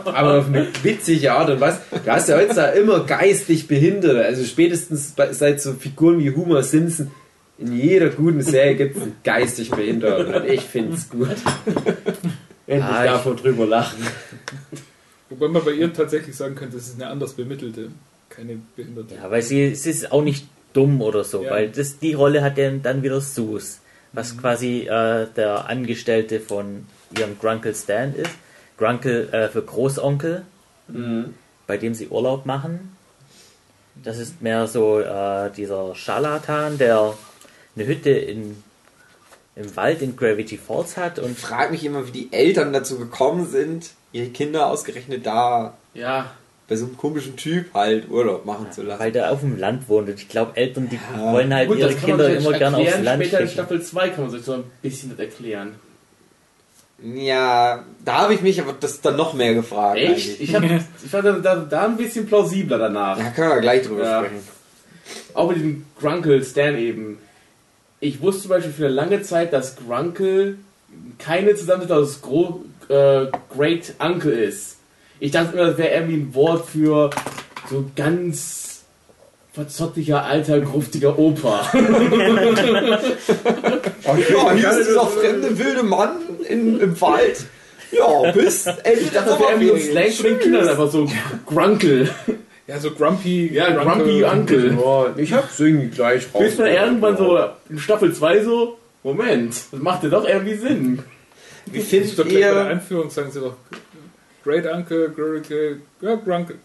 Aber auf eine witzige Art und Weise. Du hast ja heutzutage immer geistig Behinderte. Also spätestens bei, seit so Figuren wie Homer Simpson. In jeder guten Serie gibt es einen geistig Behinderten. Und ich finde es gut. Endlich Ah, davon drüber lachen. Wobei man bei ihr tatsächlich sagen könnte, es ist eine anders bemittelte, keine Behinderte. Ja, weil sie, sie ist auch nicht dumm oder so, Ja. weil das, die Rolle hat ja dann wieder Sus, was quasi äh, der Angestellte von ihrem Grunkle Stan ist. Grunkle äh, für Großonkel, bei dem sie Urlaub machen. Das ist mehr so äh, dieser Scharlatan, der eine Hütte in, im Wald in Gravity Falls hat und Ich frage mich immer, wie die Eltern dazu gekommen sind, ihre Kinder ausgerechnet da Ja, bei so einem komischen Typ halt Urlaub machen zu lassen. weil der auf dem Land wohnt. Und ich glaube, Eltern, die Ja. wollen halt gut, ihre Kinder immer gerne aufs. Land Später in. Staffel 2 kann man sich so ein bisschen das erklären. Ja, da habe ich mich aber das dann noch mehr gefragt. Echt? eigentlich. Ich, hab, ich fand da, da, da ein bisschen plausibler danach. Da können wir gleich drüber Ja. sprechen. Auch mit dem Grunkle Stan eben. Ich wusste zum Beispiel für eine lange Zeit, dass Grunkle keine Zusammensetzung aus Gro äh, Great Uncle ist. Ich dachte immer, das wäre irgendwie ein Wort für so ganz verzottlicher, alter, gruftiger Opa. Ja, hier ist dieser fremde wilde Mann in, im Wald. Ja, bis Ende Ich dachte, das wäre irgendwie ein Slang für den Kindern, einfach so Grunkle. Ja, so grumpy. Ja, Grumpy Uncle. Ja, ich hab's irgendwie gleich raus. Bis man irgendwann so in Staffel 2 so, Moment, das macht ja doch irgendwie Sinn. Wie findet gleich bei der ihr... Einführung, sagen sie doch Great Uncle, Grunke,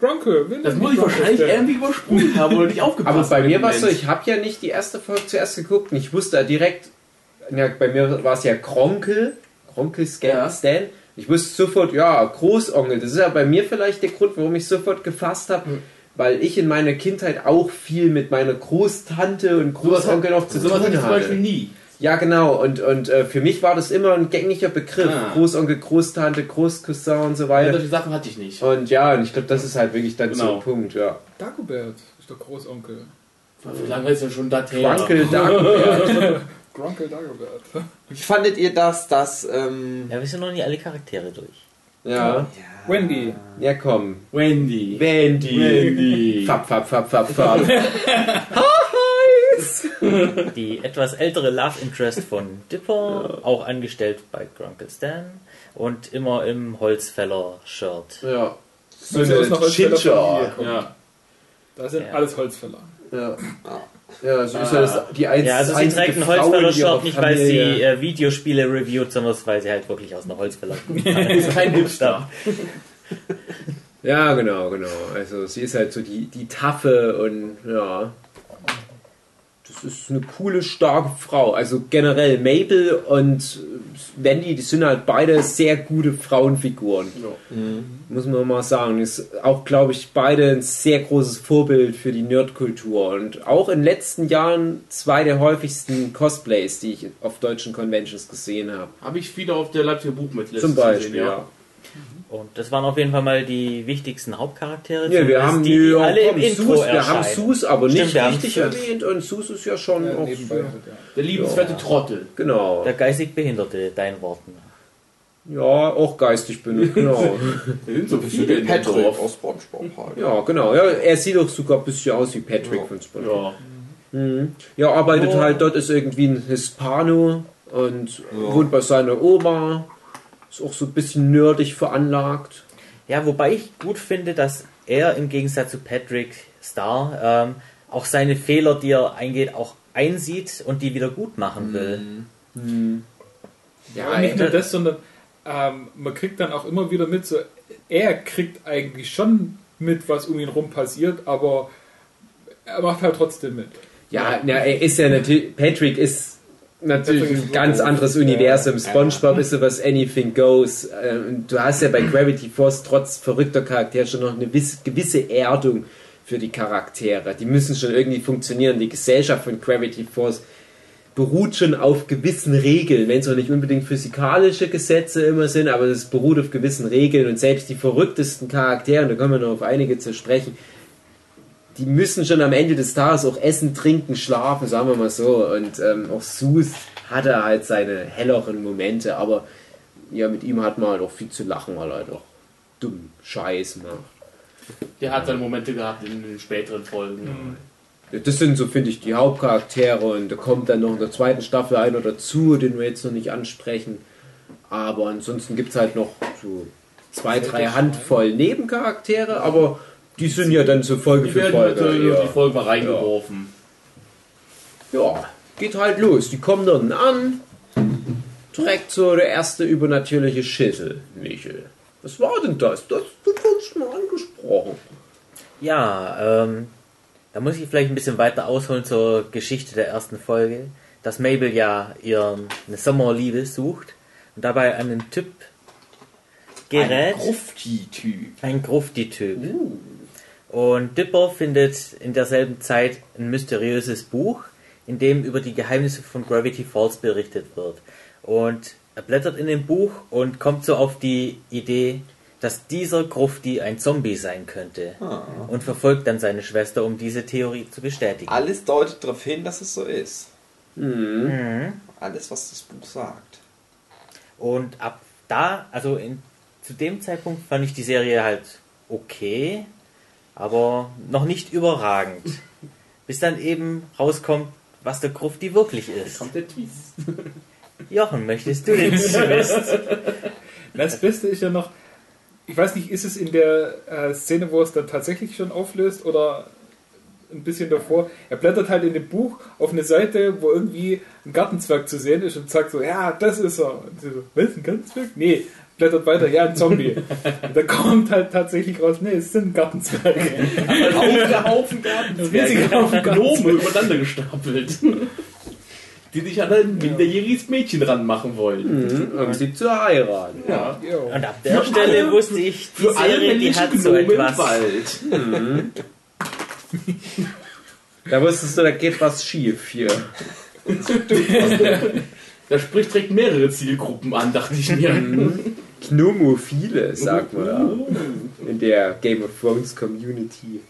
Grunke. will Das muss ich Grunke wahrscheinlich stellen. irgendwie übersprungen haben oder nicht aufgepasst. Aber bei mir war es so, ich habe ja nicht die erste Folge zuerst geguckt und ich wusste ja direkt, ja, bei mir war es ja Kronkel, Kronkel Stan. Ja. Stan. Ich wusste sofort, ja, Großonkel. Das ist ja bei mir vielleicht der Grund, warum ich sofort gefasst habe, Hm. weil ich in meiner Kindheit auch viel mit meiner Großtante und Großonkel noch zu sowas hatte tun ich zum Beispiel hatte. nie. Ja, genau. Und, und äh, für mich war das immer ein gängiger Begriff. Ah. Großonkel, Großtante, Großcousin und so Ja, weiter. solche Sachen hatte ich nicht. Und ja, und ich glaube, das ist halt wirklich dann so Genau. ein Punkt, ja. Dagobert ist der Großonkel. Wie lange ist ja schon das her? Kronkel, Dagobert. Grunke Dagobert. Wie fandet ihr das, dass... Ähm, Ja, wir sind noch nicht alle Charaktere durch. ja. Wendy. Ja, komm. Wendy. Wendy. Wendy. Fab, fab, fab, fab, fab. Die etwas ältere Love Interest von Dipper, auch angestellt bei Grunkle Stan und immer im Holzfäller-Shirt. ja. So eine kommt. Ja. Da sind Ja. alles Holzfäller. Ja. Ja, so ist ja das, die ein, Ja, also sie einzige trägt ein Frau in ihrer Holzfäller-Shirt nicht, weil sie äh, Videospiele reviewt, sondern weil sie halt wirklich aus einer Holzfäller Ist kein Hipster. Ja, genau, genau. Also sie ist halt so die, die taffe und ja. Das ist eine coole, starke Frau. Also generell Mabel und Wendy, die sind halt beide sehr gute Frauenfiguren. Muss man mal sagen. Ist auch, glaube ich, beide ein sehr großes Vorbild für die Nerdkultur. Und auch in den letzten Jahren zwei der häufigsten Cosplays, die ich auf deutschen Conventions gesehen habe. Habe ich wieder auf der Leipziger Buchmesse Zum Beispiel, ja. Und das waren auf jeden Fall mal die wichtigsten Hauptcharaktere. Ja, wir haben, die, die ja, alle komm, im Intro Sus, wir haben erscheinen. Sus, aber Stimmt, nicht wir haben richtig erwähnt und Sus ist ja schon Ja, auch für, ja. Der liebenswerte Trottel. genau. Der geistig Behinderte, dein Worten. Ja, auch geistig benutzt, genau. So dem Patrick Dorf. aus Spongebob halt. ja, genau. Ja, er sieht doch sogar ein bisschen aus wie Patrick Ja. von SpongeBob. Ja. Mhm. Ja, arbeitet Oh. halt dort, ist irgendwie ein Hispano und Ja. wohnt bei seiner Oma. Ist auch so ein bisschen nerdig veranlagt. Ja, wobei ich gut finde, dass er im Gegensatz zu Patrick Star ähm, auch seine Fehler, die er eingeht, auch einsieht und die wieder gut machen will. Ja, nicht nur das, sondern ähm, man kriegt dann auch immer wieder mit, so er kriegt eigentlich schon mit, was um ihn rum passiert, aber er macht halt trotzdem mit. Ja, na, er ist ja natürlich, Patrick ist natürlich ein ganz anderes Universum. SpongeBob ist sowas Anything Goes. Ähm, Du hast ja bei Gravity Force trotz verrückter Charaktere schon noch eine wiss- gewisse Erdung für die Charaktere. Die müssen schon irgendwie funktionieren. Die Gesellschaft von Gravity Force beruht schon auf gewissen Regeln, wenn es auch nicht unbedingt physikalische Gesetze immer sind, aber es beruht auf gewissen Regeln und selbst die verrücktesten Charaktere, da kommen wir noch auf einige zu sprechen, die müssen schon am Ende des Tages auch essen, trinken, schlafen, sagen wir mal so. Und ähm, auch Sus hatte halt seine helleren Momente, aber ja, mit ihm hat man halt auch viel zu lachen, weil er halt auch dumm Scheiß macht. Der hat seine Momente gehabt in den späteren Folgen. Ja, Das sind so, finde ich, die Hauptcharaktere und da kommt dann noch in der zweiten Staffel einer dazu, den wir jetzt noch nicht ansprechen. Aber ansonsten gibt es halt noch so zwei, drei Handvoll Nebencharaktere, aber die sind ja dann so Folge Die für werden heute Folge. in Ja. die Folge mal reingeworfen. ja, geht halt los. Die kommen dann an, direkt so der erste übernatürliche Schissel, Michel. Was war denn das? Das wird uns mal angesprochen. Ja, ähm, da muss ich vielleicht ein bisschen weiter ausholen zur Geschichte der ersten Folge, dass Mabel ja ihren eine Sommerliebe sucht und dabei einen Typ gerät, Grufti-Typ. ein Grufti-Typ. Und Dipper findet in derselben Zeit ein mysteriöses Buch, in dem über die Geheimnisse von Gravity Falls berichtet wird. Und er blättert in dem Buch und kommt so auf die Idee, dass dieser Grufti ein Zombie sein könnte. Und verfolgt dann seine Schwester, um diese Theorie zu bestätigen. Alles deutet darauf hin, dass es so ist. Mhm. Alles, was das Buch sagt. Und ab da, also in, zu dem Zeitpunkt fand ich die Serie halt okay, aber noch nicht überragend. Bis dann eben rauskommt, was der Grufti wirklich ist. Kommt der Twist. Jochen, möchtest du den Twist? Das Beste ist ja noch, ich weiß nicht, ist es in der äh, Szene, wo es dann tatsächlich schon auflöst oder ein bisschen davor? Er blättert halt in dem Buch auf eine Seite, wo irgendwie ein Gartenzwerg zu sehen ist und sagt so, ja, das ist er. Und sie so, was, ein Gartenzwerg? Nee, blättert weiter, ja, ein Zombie. und da kommt halt tatsächlich raus, nee, es sind Gartenzwerge. Haufen, Haufen riesiger Gartenzwerge, Haufen Gnome übereinander gestapelt. Die sich an ein minderjähriges Mädchen ranmachen wollen. Um sie zu heiraten. Ja. Und ab der Stelle wusste ich, die Für alle Serie, die männlichen hat so Gnome im etwas. Wald. Da wusstest du, da geht was schief hier. Das spricht direkt mehrere Zielgruppen an, dachte ich mir. Gnomophile, sagt man da. In der Game of Thrones Community.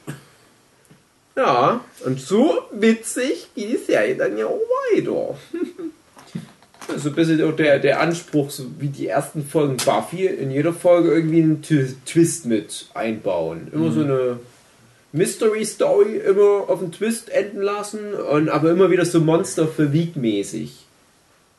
Ja, und so witzig geht die Serie dann ja auch weiter. So ein bisschen auch der, der Anspruch, so wie die ersten Folgen Buffy, in jeder Folge irgendwie einen Twi- Twist mit einbauen. Immer so eine Mystery Story, immer auf einen Twist enden lassen, und aber immer wieder so Monster für Week mäßig.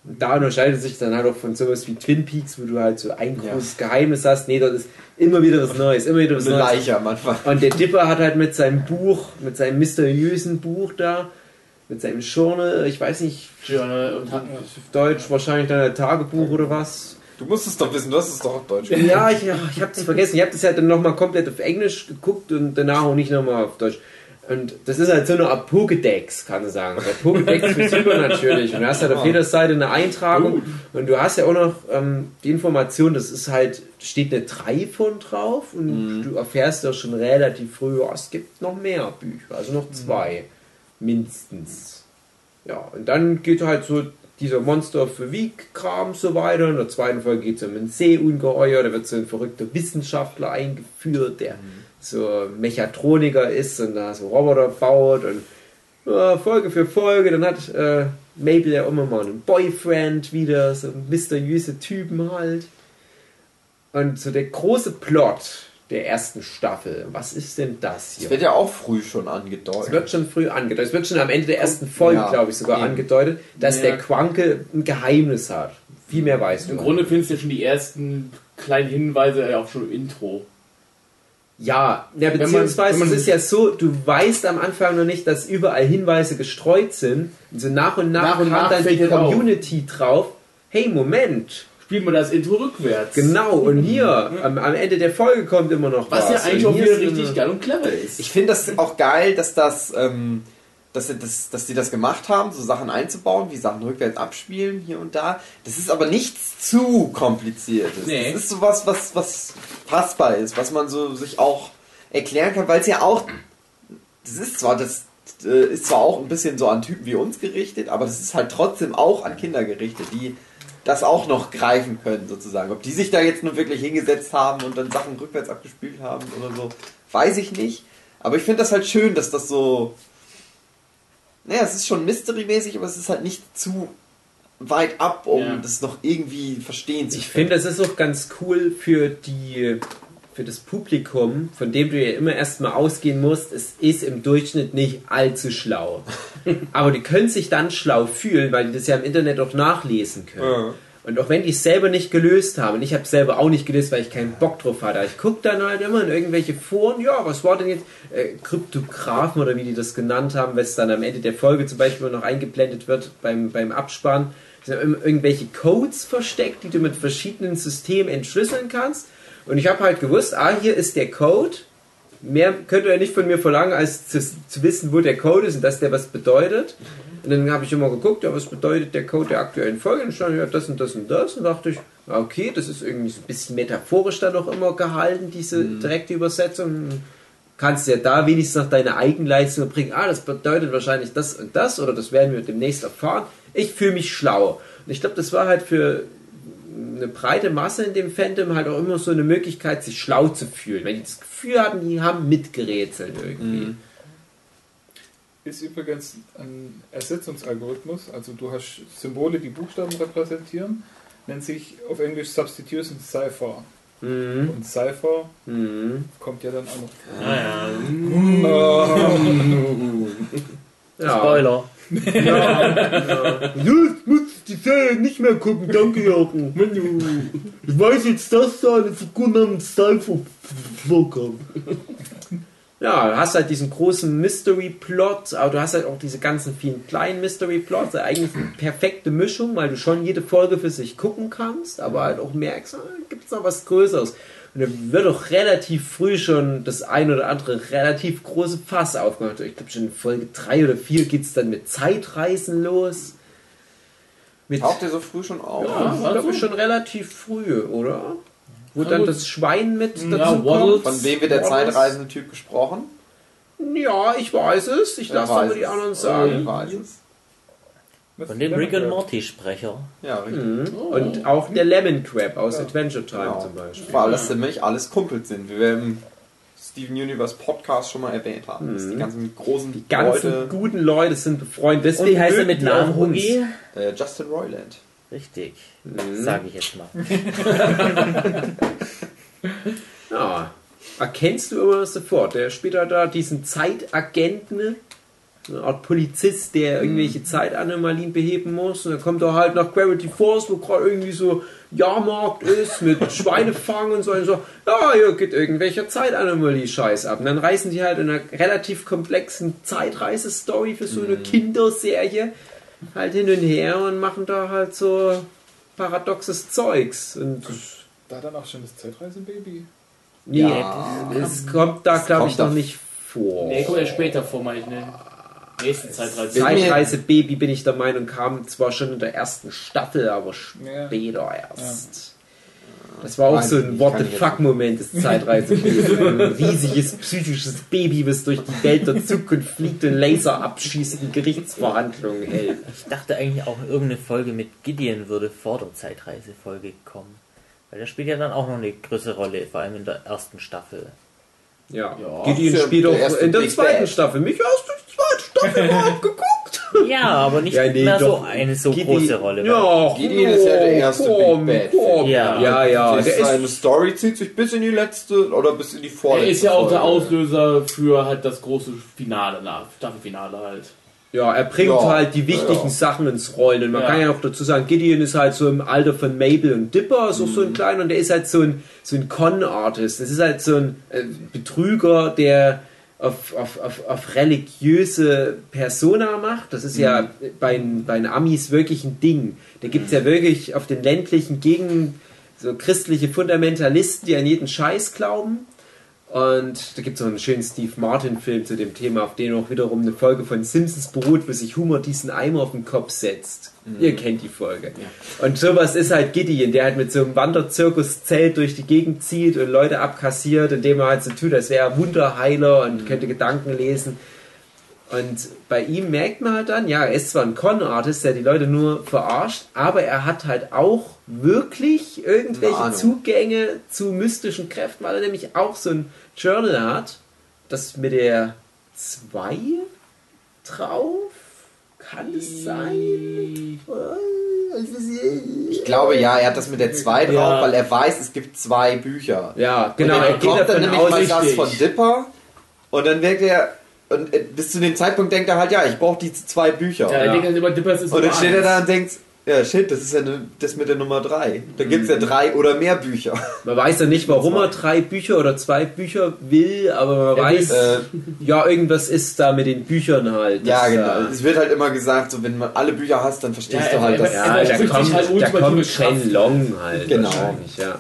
Und da unterscheidet sich dann halt auch von sowas wie Twin Peaks, wo du halt so ein Ja. großes Geheimnis hast. Nee, dort ist immer wieder was Neues, immer wieder was Eine Neues. Leiche am Anfang. Und der Dipper hat halt mit seinem Buch, mit seinem mysteriösen Buch da, mit seinem Journal, ich weiß nicht, Journal und hat auf Deutsch wahrscheinlich dann ein Tagebuch oder was. Du musst es doch wissen, du hast es doch auf Deutsch. Ja, ich, ja, ich habe das vergessen. Ich habe das halt dann nochmal komplett auf Englisch geguckt und danach auch nicht nochmal auf Deutsch. Und das ist halt so eine Art Pokédex, kann man sagen. Der Pokédex für super natürlich. Und du hast halt auf jeder Seite eine Eintragung. Und du hast ja auch noch ähm, die Information, das ist halt, steht eine 3 von drauf. Und du erfährst ja schon relativ früh, oh, es gibt noch mehr Bücher. Also noch zwei. Mindestens. Ja, und dann geht halt so dieser Monster für Week-Kram so weiter. In der zweiten Folge geht es um ein Seeungeheuer. Da wird so ein verrückter Wissenschaftler eingeführt, der so Mechatroniker ist und da so Roboter baut. Und ja, Folge für Folge. Dann hat äh, Mabel ja immer mal einen Boyfriend wieder, so mysteriöse Typen halt. Und so der große Plot der ersten Staffel, was ist denn das Das hier? wird ja auch früh schon Es angedeutet. wird schon früh angedeutet. Es wird schon am Ende der ersten Folge, Ja, glaube ich, sogar eben. angedeutet, dass Ja. der Quanke ein Geheimnis hat. Viel mehr weißt Im du. Grunde findest du schon die ersten kleinen Hinweise ja auch schon im Intro. Ja, ja Wenn man- beziehungsweise wenn man- es ist ja so, du weißt am Anfang noch nicht, dass überall Hinweise gestreut sind. Und so nach und nach, Nach und nach dann die es auf. Community drauf. Hey, Moment. Spielen wir das Intro rückwärts. Genau, und hier, am, am Ende der Folge kommt immer noch Was was. ja eigentlich auch hier wieder richtig geil und clever ist. Ich finde das auch geil, dass das, ähm, dass, sie das, dass die das gemacht haben, so Sachen einzubauen, wie Sachen rückwärts abspielen, hier und da. Das ist aber nichts zu kompliziertes. Nee. Das ist sowas, was, was passbar ist, was man so sich auch erklären kann, weil es ja auch, das ist zwar, das äh, ist zwar auch ein bisschen so an Typen wie uns gerichtet, aber das ist halt trotzdem auch an Kinder gerichtet, die das auch noch greifen können, sozusagen. Ob die sich da jetzt nur wirklich hingesetzt haben und dann Sachen rückwärts abgespielt haben oder so, weiß ich nicht. Aber ich finde das halt schön, dass das so. Naja, es ist schon Mystery-mäßig, aber es ist halt nicht zu weit ab, um Ja. das noch irgendwie verstehen zu Ich finde, das ist auch ganz cool für die für das Publikum, von dem du ja immer erstmal ausgehen musst, es ist im Durchschnitt nicht allzu schlau. Aber die können sich dann schlau fühlen, weil die das ja im Internet auch nachlesen können. Ja. Und auch wenn die es selber nicht gelöst haben, ich habe es selber auch nicht gelöst, weil ich keinen Bock drauf hatte, ich gucke dann halt immer in irgendwelche Foren, ja, was war denn jetzt, äh, Kryptographen oder wie die das genannt haben, was dann am Ende der Folge zum Beispiel noch eingeblendet wird beim, beim Abspann, sind irgendwelche Codes versteckt, die du mit verschiedenen Systemen entschlüsseln kannst. Und ich habe halt gewusst, ah, hier ist der Code. Mehr könnt ihr nicht von mir verlangen, als zu, zu wissen, wo der Code ist und dass der was bedeutet. Und dann habe ich immer geguckt, ja, was bedeutet der Code der aktuellen Folge? Und dann stand ja das und das und das. Und dachte ich, okay, das ist irgendwie so ein bisschen metaphorisch dann auch immer gehalten, diese direkte Übersetzung. Kannst ja da wenigstens noch deine Eigenleistung bringen. Ah, das bedeutet wahrscheinlich das und das oder das werden wir demnächst erfahren. Ich fühle mich schlau. Und ich glaube, das war halt für eine breite Masse in dem Fandom halt auch immer so eine Möglichkeit, sich schlau zu fühlen. Wenn die das Gefühl hatten, die haben mitgerätselt irgendwie. Ist übrigens ein Ersetzungsalgorithmus, also du hast Symbole, die Buchstaben repräsentieren, nennt sich auf Englisch Substitution Cipher. Mhm. Und Cipher Mhm. kommt ja dann auch noch. Naja. Ja. Spoiler. Jetzt muss ich die Serie nicht mehr gucken, danke Jochen. Ich weiß jetzt, dass da eine Figur namens Cypher vorkommt. Ja, du hast halt diesen großen Mystery-Plot, aber du hast halt auch diese ganzen vielen kleinen Mystery-Plots. Also eigentlich eine perfekte Mischung, weil du schon jede Folge für sich gucken kannst, aber halt auch merkst, gibt es noch was Größeres. Und dann wird auch relativ früh schon das ein oder andere relativ große Fass aufgemacht. Ich glaube schon in Folge 3 oder 4 geht es dann mit Zeitreisen los. Mit, Taucht ihr so früh schon auf? ja, Ja, glaube ich schon relativ früh, oder? Wo Ja, dann gut. das Schwein mit Ja, dazu Waddles. kommt. Von wem wird der Waddles. zeitreisende Typ gesprochen? Ja, ich weiß es. Ich lasse aber die es? anderen sagen. weiß es? Von dem Rick and. Morty Sprecher. Ja, richtig. Mhm. Oh. Und auch der Lemon Crab aus Ja. Adventure Time Genau. zum Beispiel. Weil das nämlich alles Kumpels sind, wie wir im Steven Universe Podcast schon mal erwähnt haben. Dass die ganzen großen Die ganzen Leute, guten Leute sind befreundet. Und Deswegen wie heißt er mit Namen. Hugi? äh, Justin Roiland. Richtig. Mhm. Sage ich jetzt mal. Ja. Erkennst du immer sofort. Der spielt halt da diesen Zeitagenten, eine Art Polizist, der irgendwelche Zeitanomalien beheben muss. Und dann kommt er halt nach Gravity Falls, wo gerade irgendwie so Jahrmarkt ist mit Schweinefang und so. Und so, ja, hier geht irgendwelcher Zeitanomalie-Scheiß ab. Und dann reisen die halt in einer relativ komplexen Zeitreise-Story für so eine Kinderserie halt hin und her und machen da halt so paradoxes Zeugs. Und Da dann auch schon das Zeitreisenbaby. Nee, Ja. es kommt da, glaube ich, noch nicht vor. Nee, kommt ja später vor, meine ich, ne? Nächste Zeitreise. Zeit- Zeitreise Baby bin ich der Meinung, kam zwar schon in der ersten Staffel, aber Ja. später erst. Das war auch Weiß so ein What the ich fuck Moment des Zeitreise Ein riesiges psychisches Baby, was durch die Welt der Zukunft fliegt und Laser abschießt und Gerichtsverhandlungen hält. Ich dachte eigentlich auch, irgendeine Folge mit Gideon würde vor der Zeitreisefolge kommen. Weil der spielt ja dann auch noch eine größere Rolle, vor allem in der ersten Staffel. Ja, Ja, Gideon spielt auch in der zweiten. Staffel. Mich hast du die zweite Staffel überhaupt geguckt? Ja, aber nicht Ja, nee, mehr so doch. eine so Gideon- große Rolle. Ja, Gideon ist ja der erste komm, Big Bad. komm. Ja. ja, ja. Der ist seine Story zieht sich bis in die letzte oder bis in die vorletzte Er ist ja auch der. Auslöser für halt das große Finale nach, Staffelfinale halt. Ja, er bringt Ja, halt die wichtigen ja. Sachen ins Rollen. Und man Ja. kann ja auch dazu sagen, Gideon ist halt so im Alter von Mabel und Dipper, ist auch so ein Mhm. kleiner, und der ist halt so ein, so ein Con-Artist. Das ist halt so ein äh, Betrüger, der auf, auf, auf, auf religiöse Persona macht. Das ist Mhm. ja bei, den- bei den Amis wirklich ein Ding. Da gibt es ja wirklich auf den ländlichen Gegenden so christliche Fundamentalisten, die an jeden Scheiß glauben. Und da gibt es noch einen schönen Steve Martin-Film zu dem Thema, auf den auch wiederum eine Folge von Simpsons beruht, wo sich Humor diesen Eimer auf den Kopf setzt. Ihr kennt die Folge. Und sowas ist halt Gideon, der halt mit so einem Wanderzirkuszelt durch die Gegend zieht und Leute abkassiert, indem er halt so tut, als wäre er Wunderheiler und könnte Gedanken lesen. Und bei ihm merkt man halt dann, ja, er ist zwar ein Con-Artist, der die Leute nur verarscht, aber er hat halt auch wirklich irgendwelche. Zugänge zu mystischen Kräften, weil er nämlich auch so ein Journal hat, das mit der 2 drauf. Kann es sein? Ich glaube, ja, er hat das mit der 2 drauf, Ja. weil er weiß, es gibt zwei Bücher. Ja, genau, und er er geht bekommt dann davon nämlich aus, mal das richtig. von Dipper und dann merkt er, und äh, bis zu dem Zeitpunkt denkt er halt, ja, ich brauche diese zwei Bücher. Ja, er denkt halt immer, Dippers ist Und dann steht er da und denkt, ja shit, das ist ja ne, das mit der Nummer 3. Da gibt es ja drei oder mehr Bücher. man weiß ja nicht, warum er drei Bücher oder zwei Bücher will, aber man Er weiß, Äh, ja, irgendwas ist da mit den Büchern halt. ja, Das, genau. äh, Es wird halt immer gesagt, so wenn man alle Bücher hast, dann verstehst Ja, du er- halt, dass Ja, Er da spricht kommt, halt da kommt Kraft. Shenlong halt Genau. wahrscheinlich, ja.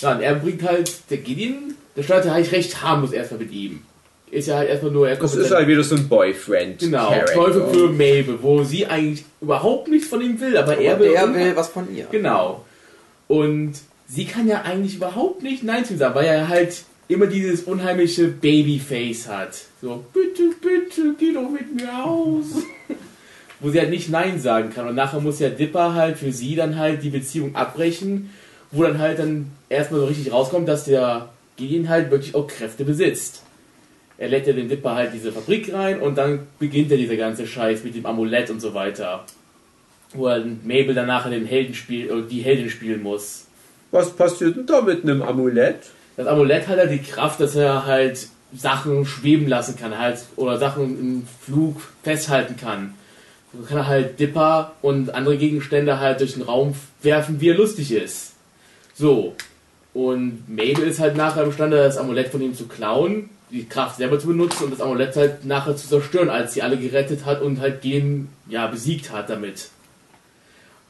Ja, und er bringt halt, der Gideon, der startet halt recht harmlos erstmal mit ihm. Ist ja halt erstmal nur, er Das ist halt wieder so ein Boyfriend. Genau. Teufel für Mabel, wo sie eigentlich überhaupt nichts von ihm will, aber er aber will. der will was von ihr. Genau. Und sie kann ja eigentlich überhaupt nicht Nein zu ihm sagen, weil er halt immer dieses unheimliche Babyface hat. So, bitte, bitte, geh doch mit mir aus. Wo sie halt nicht Nein sagen kann. Und nachher muss ja Dipper halt für sie dann halt die Beziehung abbrechen, wo dann halt dann erstmal so richtig rauskommt, dass der Gideon halt wirklich auch Kräfte besitzt. Er lädt ja den Dipper halt diese Fabrik rein und dann beginnt ja dieser ganze Scheiß mit dem Amulett und so weiter. Wo er Mabel dann nachher den Helden spiel, oder die Heldin spielen muss. Was passiert denn da mit einem Amulett? Das Amulett hat halt die Kraft, dass er halt Sachen schweben lassen kann, halt, oder Sachen im Flug festhalten kann. So kann er halt Dipper und andere Gegenstände halt durch den Raum werfen, wie er lustig ist. So. Und Mabel ist halt nachher imstande, das Amulett von ihm zu klauen, die Kraft selber zu benutzen und das Amulett halt nachher zu zerstören, als sie alle gerettet hat und halt gehen, ja, besiegt hat damit.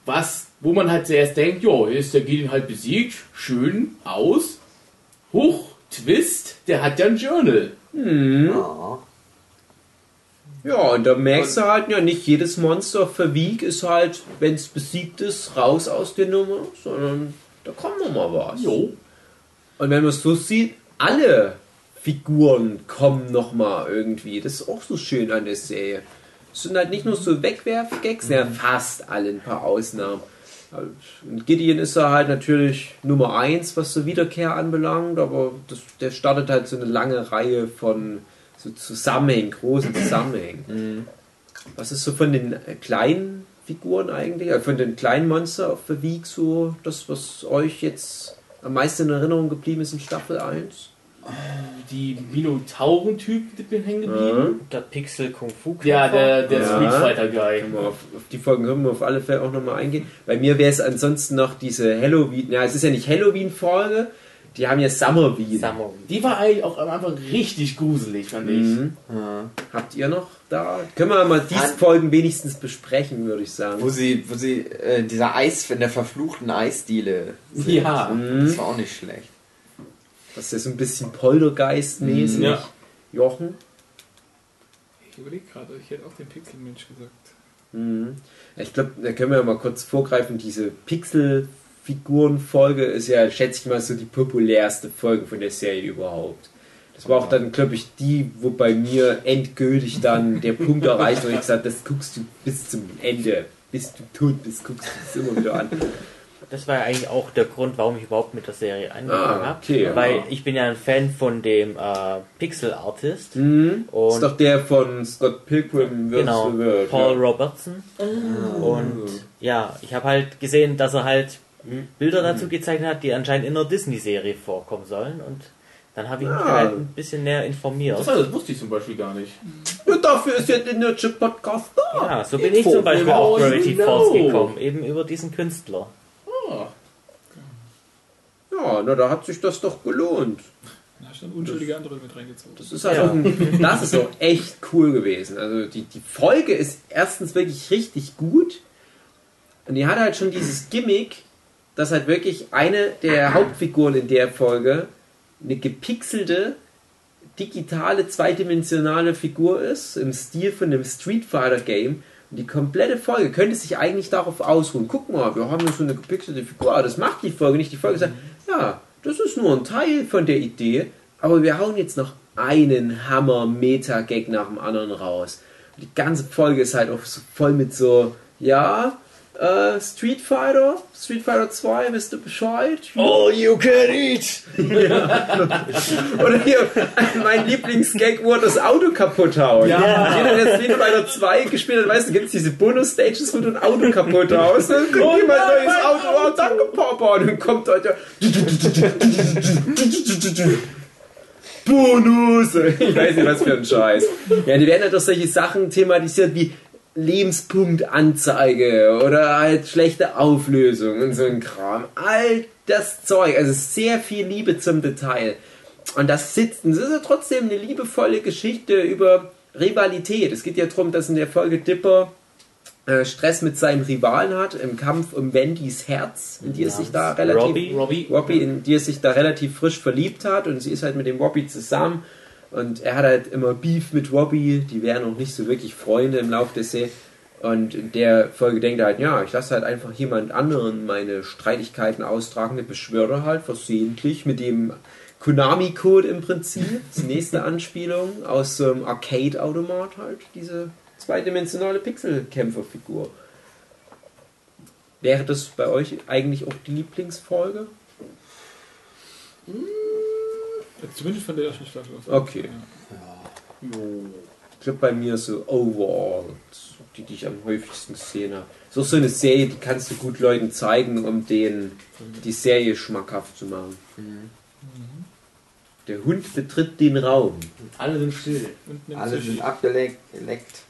Was, wo man halt zuerst denkt, jo, hier ist der Gideon halt besiegt, schön aus. Huch, Twist, der hat ja ein Journal. Ja. Ja, und da merkst du halt, ja, nicht jedes Monster auf der Wieg ist halt, wenn es besiegt ist, raus aus der Nummer, sondern da kommt noch mal was. Jo. Und wenn man es so sieht, alle Figuren kommen noch mal irgendwie. Das ist auch so schön an der Serie. Es sind halt nicht nur so Wegwerfgags, ja, fast alle, ein paar Ausnahmen. Und Gideon ist da halt natürlich Nummer eins, was so Wiederkehr anbelangt, aber das, der startet halt so eine lange Reihe von so Zusammenhängen, großen Zusammenhängen. Was ist so von den äh, kleinen Figuren eigentlich, äh, von den kleinen Monster auf der Wieg so das, was euch jetzt am meisten in Erinnerung geblieben ist in Staffel 1? Die Minotauren-Typ, die bin hängen geblieben. Der Pixel Kung Fu Ja, der, der Ja. Street Fighter Guy. Auf, auf die Folgen können wir auf alle Fälle auch nochmal eingehen. Bei mir wäre es ansonsten noch diese Halloween, ja, es ist ja nicht Halloween-Folge, die haben ja. Summer. Die war eigentlich auch am Anfang richtig gruselig, fand ich. Mhm. Ja. Habt ihr noch da? Können wir mal diese Folgen wenigstens besprechen, würde ich sagen. Wo sie, wo sie, äh, dieser Eis, in der verfluchten Eisdiele. sind. Ja. Mhm. Das war auch nicht schlecht. Das ist so ein bisschen Poltergeist-mäßig. Mhm, ja. Jochen? Ich überlege gerade, ich hätte auch den Pixelmensch gesagt. Mhm. Ich glaube, da können wir ja mal kurz vorgreifen. Diese Pixel-Figuren-Folge ist ja, schätze ich mal, so die populärste Folge von der Serie überhaupt. Das war auch dann, glaube ich, die, wo bei mir endgültig dann der Punkt erreicht, wo ich gesagt das guckst du bis zum Ende. Bis du tot bist, guckst du es immer wieder an. Das war ja eigentlich auch der Grund, warum ich überhaupt mit der Serie angefangen Ah, habe. okay, ja. Weil ich bin ja ein Fan von dem äh, Pixel Artist. Mhm. Das ist Und doch der von Scott Pilgrim vs. genau, the World. Paul ja. Robertson. Und ja, ich habe halt gesehen, dass er halt Bilder dazu gezeichnet hat, die anscheinend in einer Disney-Serie vorkommen sollen. Und Dann habe ich mich Ja. da halt ein bisschen näher informiert. Das, das wusste ich zum Beispiel gar nicht. Und dafür ist ja der Nerdship Podcast da. Ja, so bin ich Info. zum Beispiel auf Genau, Gravity. Falls gekommen, eben über diesen Künstler. Ja, na, da hat sich das doch gelohnt. Da hast du dann unschuldige andere mit reingezogen. Das ist, halt Ja. das ist auch echt cool gewesen. Also die, die Folge ist erstens wirklich richtig gut. Und die hat halt schon dieses Gimmick, dass halt wirklich eine der Hauptfiguren in der Folge eine gepixelte, digitale, zweidimensionale Figur ist, im Stil von einem Street Fighter Game. Die komplette Folge könnte sich eigentlich darauf ausruhen. Guck mal, wir haben hier so eine gepixelte Figur, aber das macht die Folge nicht. Die Folge sagt, ja, das ist nur ein Teil von der Idee, aber wir hauen jetzt noch einen Hammer-Meta-Gag nach dem anderen raus. Die ganze Folge ist halt auch so voll mit so, ja, äh, Street Fighter, Street Fighter 2, wisst ihr Bescheid? Oh, you can eat! Oder hier, mein Lieblingsgag, wo er das Auto kaputt haut. Ja. Jeder, der Street Fighter 2 gespielt hat, weiß, da gibt es diese Bonus-Stages, wo du ein Auto kaputt haust. Dann kriegt Oh jemand nein, ein neues Auto. Oh, danke, Papa. Und dann kommt halt der Bonus. Ich weiß nicht, was für ein Scheiß. Ja, die werden halt durch solche Sachen thematisiert wie Lebenspunktanzeige oder halt schlechte Auflösung und so ein Kram. All das Zeug, also sehr viel Liebe zum Detail. Und das sitzt, und das ist ja trotzdem eine liebevolle Geschichte über Rivalität. Es geht ja darum, dass in der Folge Dipper äh, Stress mit seinen Rivalen hat im Kampf um Wendys Herz, in die es sich da relativ Robbie. Robbie. Robbie, in die er sich da relativ frisch verliebt hat und sie ist halt mit dem Robbie zusammen und er hat halt immer Beef mit Robbie, die wären noch nicht so wirklich Freunde im Laufe der Serie und in der Folge denkt er halt, ja, ich lasse halt einfach jemand anderen meine Streitigkeiten austragen, der beschwöre er halt versehentlich mit dem Konami-Code im Prinzip, das nächste Anspielung aus so einem Arcade-Automat halt, diese zweidimensionale Pixel-Kämpferfigur. Wäre das bei euch eigentlich auch die Lieblingsfolge? Zumindest von der ersten Staffel. Okay. Ich glaube bei mir so overall, die, die ich am häufigsten gesehen habe. So so eine Serie, die kannst du gut Leuten zeigen, um denen die Serie schmackhaft zu machen. Der Hund betritt den Raum. Alle sind still. Alle sind abgeleckt. geleckt.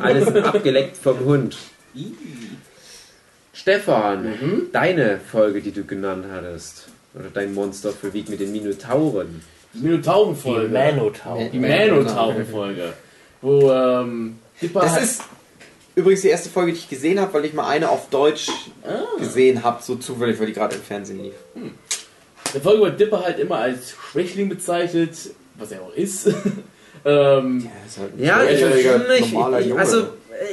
Alle sind abgeleckt vom Hund. Stefan, deine Folge, die du genannt hattest, oder dein Monster für Weg mit den Minotauren. Die Die Minotauren-Folge. Manotaur. Die Manotauren-Folge. Wo, ähm, Dipper Das hat- ist übrigens die erste Folge, die ich gesehen habe, weil ich mal eine auf Deutsch Ah. gesehen habe, so zufällig, weil die gerade im Fernsehen lief. Der Folge wird Dipper halt immer als Schwächling bezeichnet, was er auch ist. ähm, Ja, ist halt ein Ja, ich, ich, normaler ich, Junge. also äh,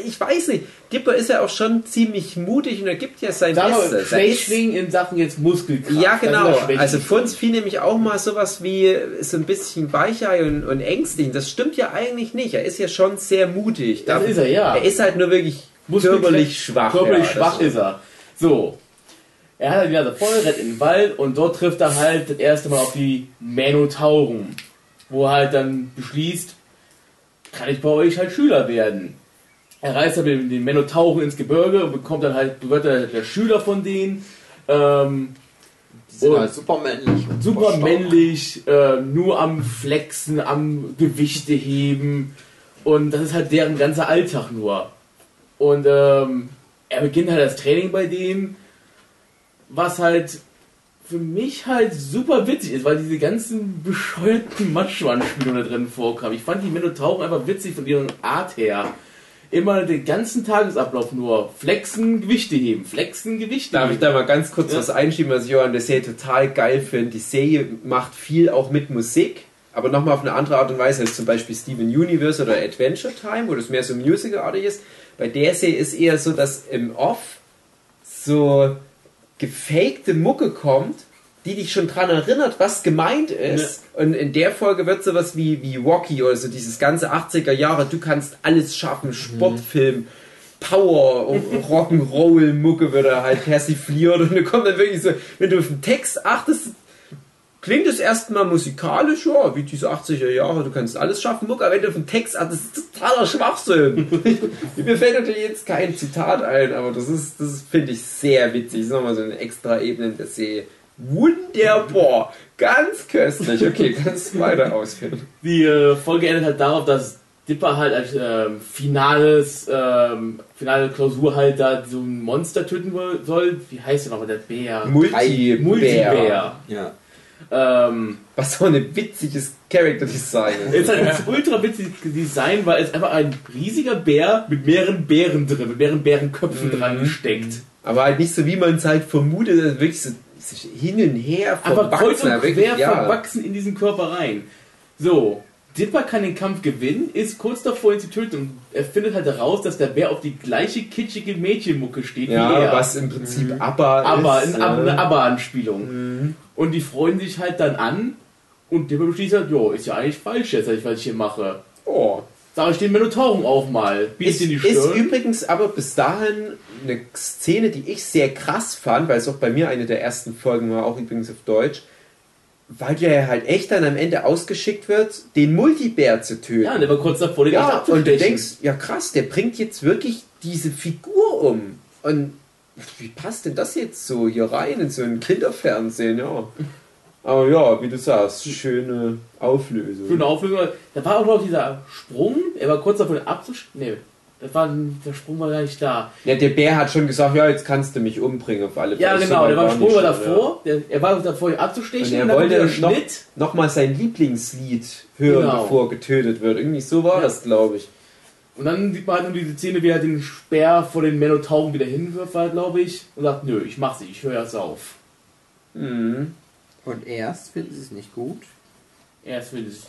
ich weiß nicht. Dipper ist ja auch schon ziemlich mutig und er gibt ja sein wir Bestes. Schwächling in Sachen jetzt Muskelkraft. Ja, genau. Also für uns fiel nämlich auch mal sowas wie so ein bisschen weichei und, und ängstlich. Das stimmt ja eigentlich nicht. Er ist ja schon sehr mutig. Das ist er, ja. Er ist halt nur wirklich körperlich schwach. Körperlich ja, schwach ist er. So. Er hat halt voll, rennt in den Wald und dort trifft er halt das erste Mal auf die Manotauren. Wo er halt dann beschließt, kann ich bei euch halt Schüler werden. Er reist dann mit den Manotauren ins Gebirge und bekommt dann halt, wird er der Schüler von denen. Ähm, die sind halt super männlich. super männlich, äh, nur am Flexen, am Gewichte heben. Und das ist halt deren ganzer Alltag nur. Und ähm, er beginnt halt das Training bei denen, was halt für mich halt super witzig ist, weil diese ganzen bescheuerten Matschwanspiele da drin vorkamen. Ich fand die Minotauren einfach witzig von ihrer Art her. Immer den ganzen Tagesablauf nur flexen, Gewichte heben, flexen, Gewichte Darf ich heben. da mal ganz kurz Ja. was einschieben, was ich an der Serie total geil finde? Die Serie macht viel auch mit Musik, aber nochmal auf eine andere Art und Weise als zum Beispiel Steven Universe oder Adventure Time, wo das mehr so musicalartig ist. Bei der Serie ist eher so, dass im Off so gefakte Mucke kommt, die dich schon dran erinnert, was gemeint ist. Und in der Folge wird sowas wie, wie Rocky oder so dieses ganze 80er Jahre, du kannst alles schaffen, Sportfilm, Power, Rock'n'Roll, Mucke wird er halt persifliert und da kommt dann wirklich so, wenn du auf den Text achtest, klingt es erstmal musikalisch, ja, wie diese 80er Jahre, du kannst alles schaffen, Mucke, aber wenn du auf den Text achtest, das ist totaler Schwachsinn. Mir fällt natürlich jetzt kein Zitat ein, aber das ist, das finde ich, sehr witzig. Das ist nochmal so eine extra Ebene der See. Wunderbar. Ganz köstlich. Okay, kannst du weiter ausführen. Die äh, Folge endet halt darauf, dass Dipper halt als ähm, finales, ähm, finale Klausur halt da so ein Monster töten soll. Wie heißt der nochmal, der Bär? Multibär. Multibär. Ja. Ähm, Was so ein witziges Character Design ist. ist halt das ultra witzige Design, weil es einfach ein riesiger Bär mit mehreren Bären drin, mit mehreren Bärenköpfen Mhm. dran gesteckt. Aber halt nicht so, wie man es halt vermutet, dass wirklich so hin und her Aber kreuz und quer ja. verwachsen in diesen Körper rein. So, Dipper kann den Kampf gewinnen, ist kurz davor, ihn zu töten und er findet halt heraus, dass der Bär auf die gleiche kitschige Mädchenmucke steht wie Ja, er. was im Prinzip ABBA aber ist. in, Ab- ja. eine Aber-Anspielung. Und die freuen sich halt dann an und Dipper beschließt halt, jo, ist ja eigentlich falsch jetzt, was ich hier mache. Oh. Sag ich den Minotauren auch mal. Bietet Ist, in die ist Stirn. übrigens aber bis dahin eine Szene, die ich sehr krass fand, weil es auch bei mir eine der ersten Folgen war, auch übrigens auf Deutsch, weil der halt echt dann am Ende ausgeschickt wird, den Multibär zu töten. ja, und der war kurz davor, den Ja, und du denkst, ja krass, der bringt jetzt wirklich diese Figur um. Und wie passt denn das jetzt so hier rein in so ein Kinderfernsehen, ja. Aber ja, wie du sagst, schöne Auflösung. Schöne Auflösung. Da war auch noch dieser Sprung. Er war kurz davor, den abzustellen. Nee, das war, der Sprung war gar nicht da. Ja, der Bär hat schon gesagt, ja, jetzt kannst du mich umbringen auf alle Ja, Fälle. genau. So Der war weit Sprung war davor. Der, er war davor, abzustechen. Und er dann wollte noch- Schnitt. Nochmal sein Lieblingslied hören, Genau. bevor er getötet wird. Irgendwie so war Ja. das, glaube ich. Und dann sieht man halt nur diese Szene, wie er den Speer vor den Menotauren wieder hinwirft, war, glaube ich. Und sagt, nö, ich mach's nicht, ich höre jetzt auf. Mhm. Und erst finden sie es nicht gut. Erst will es.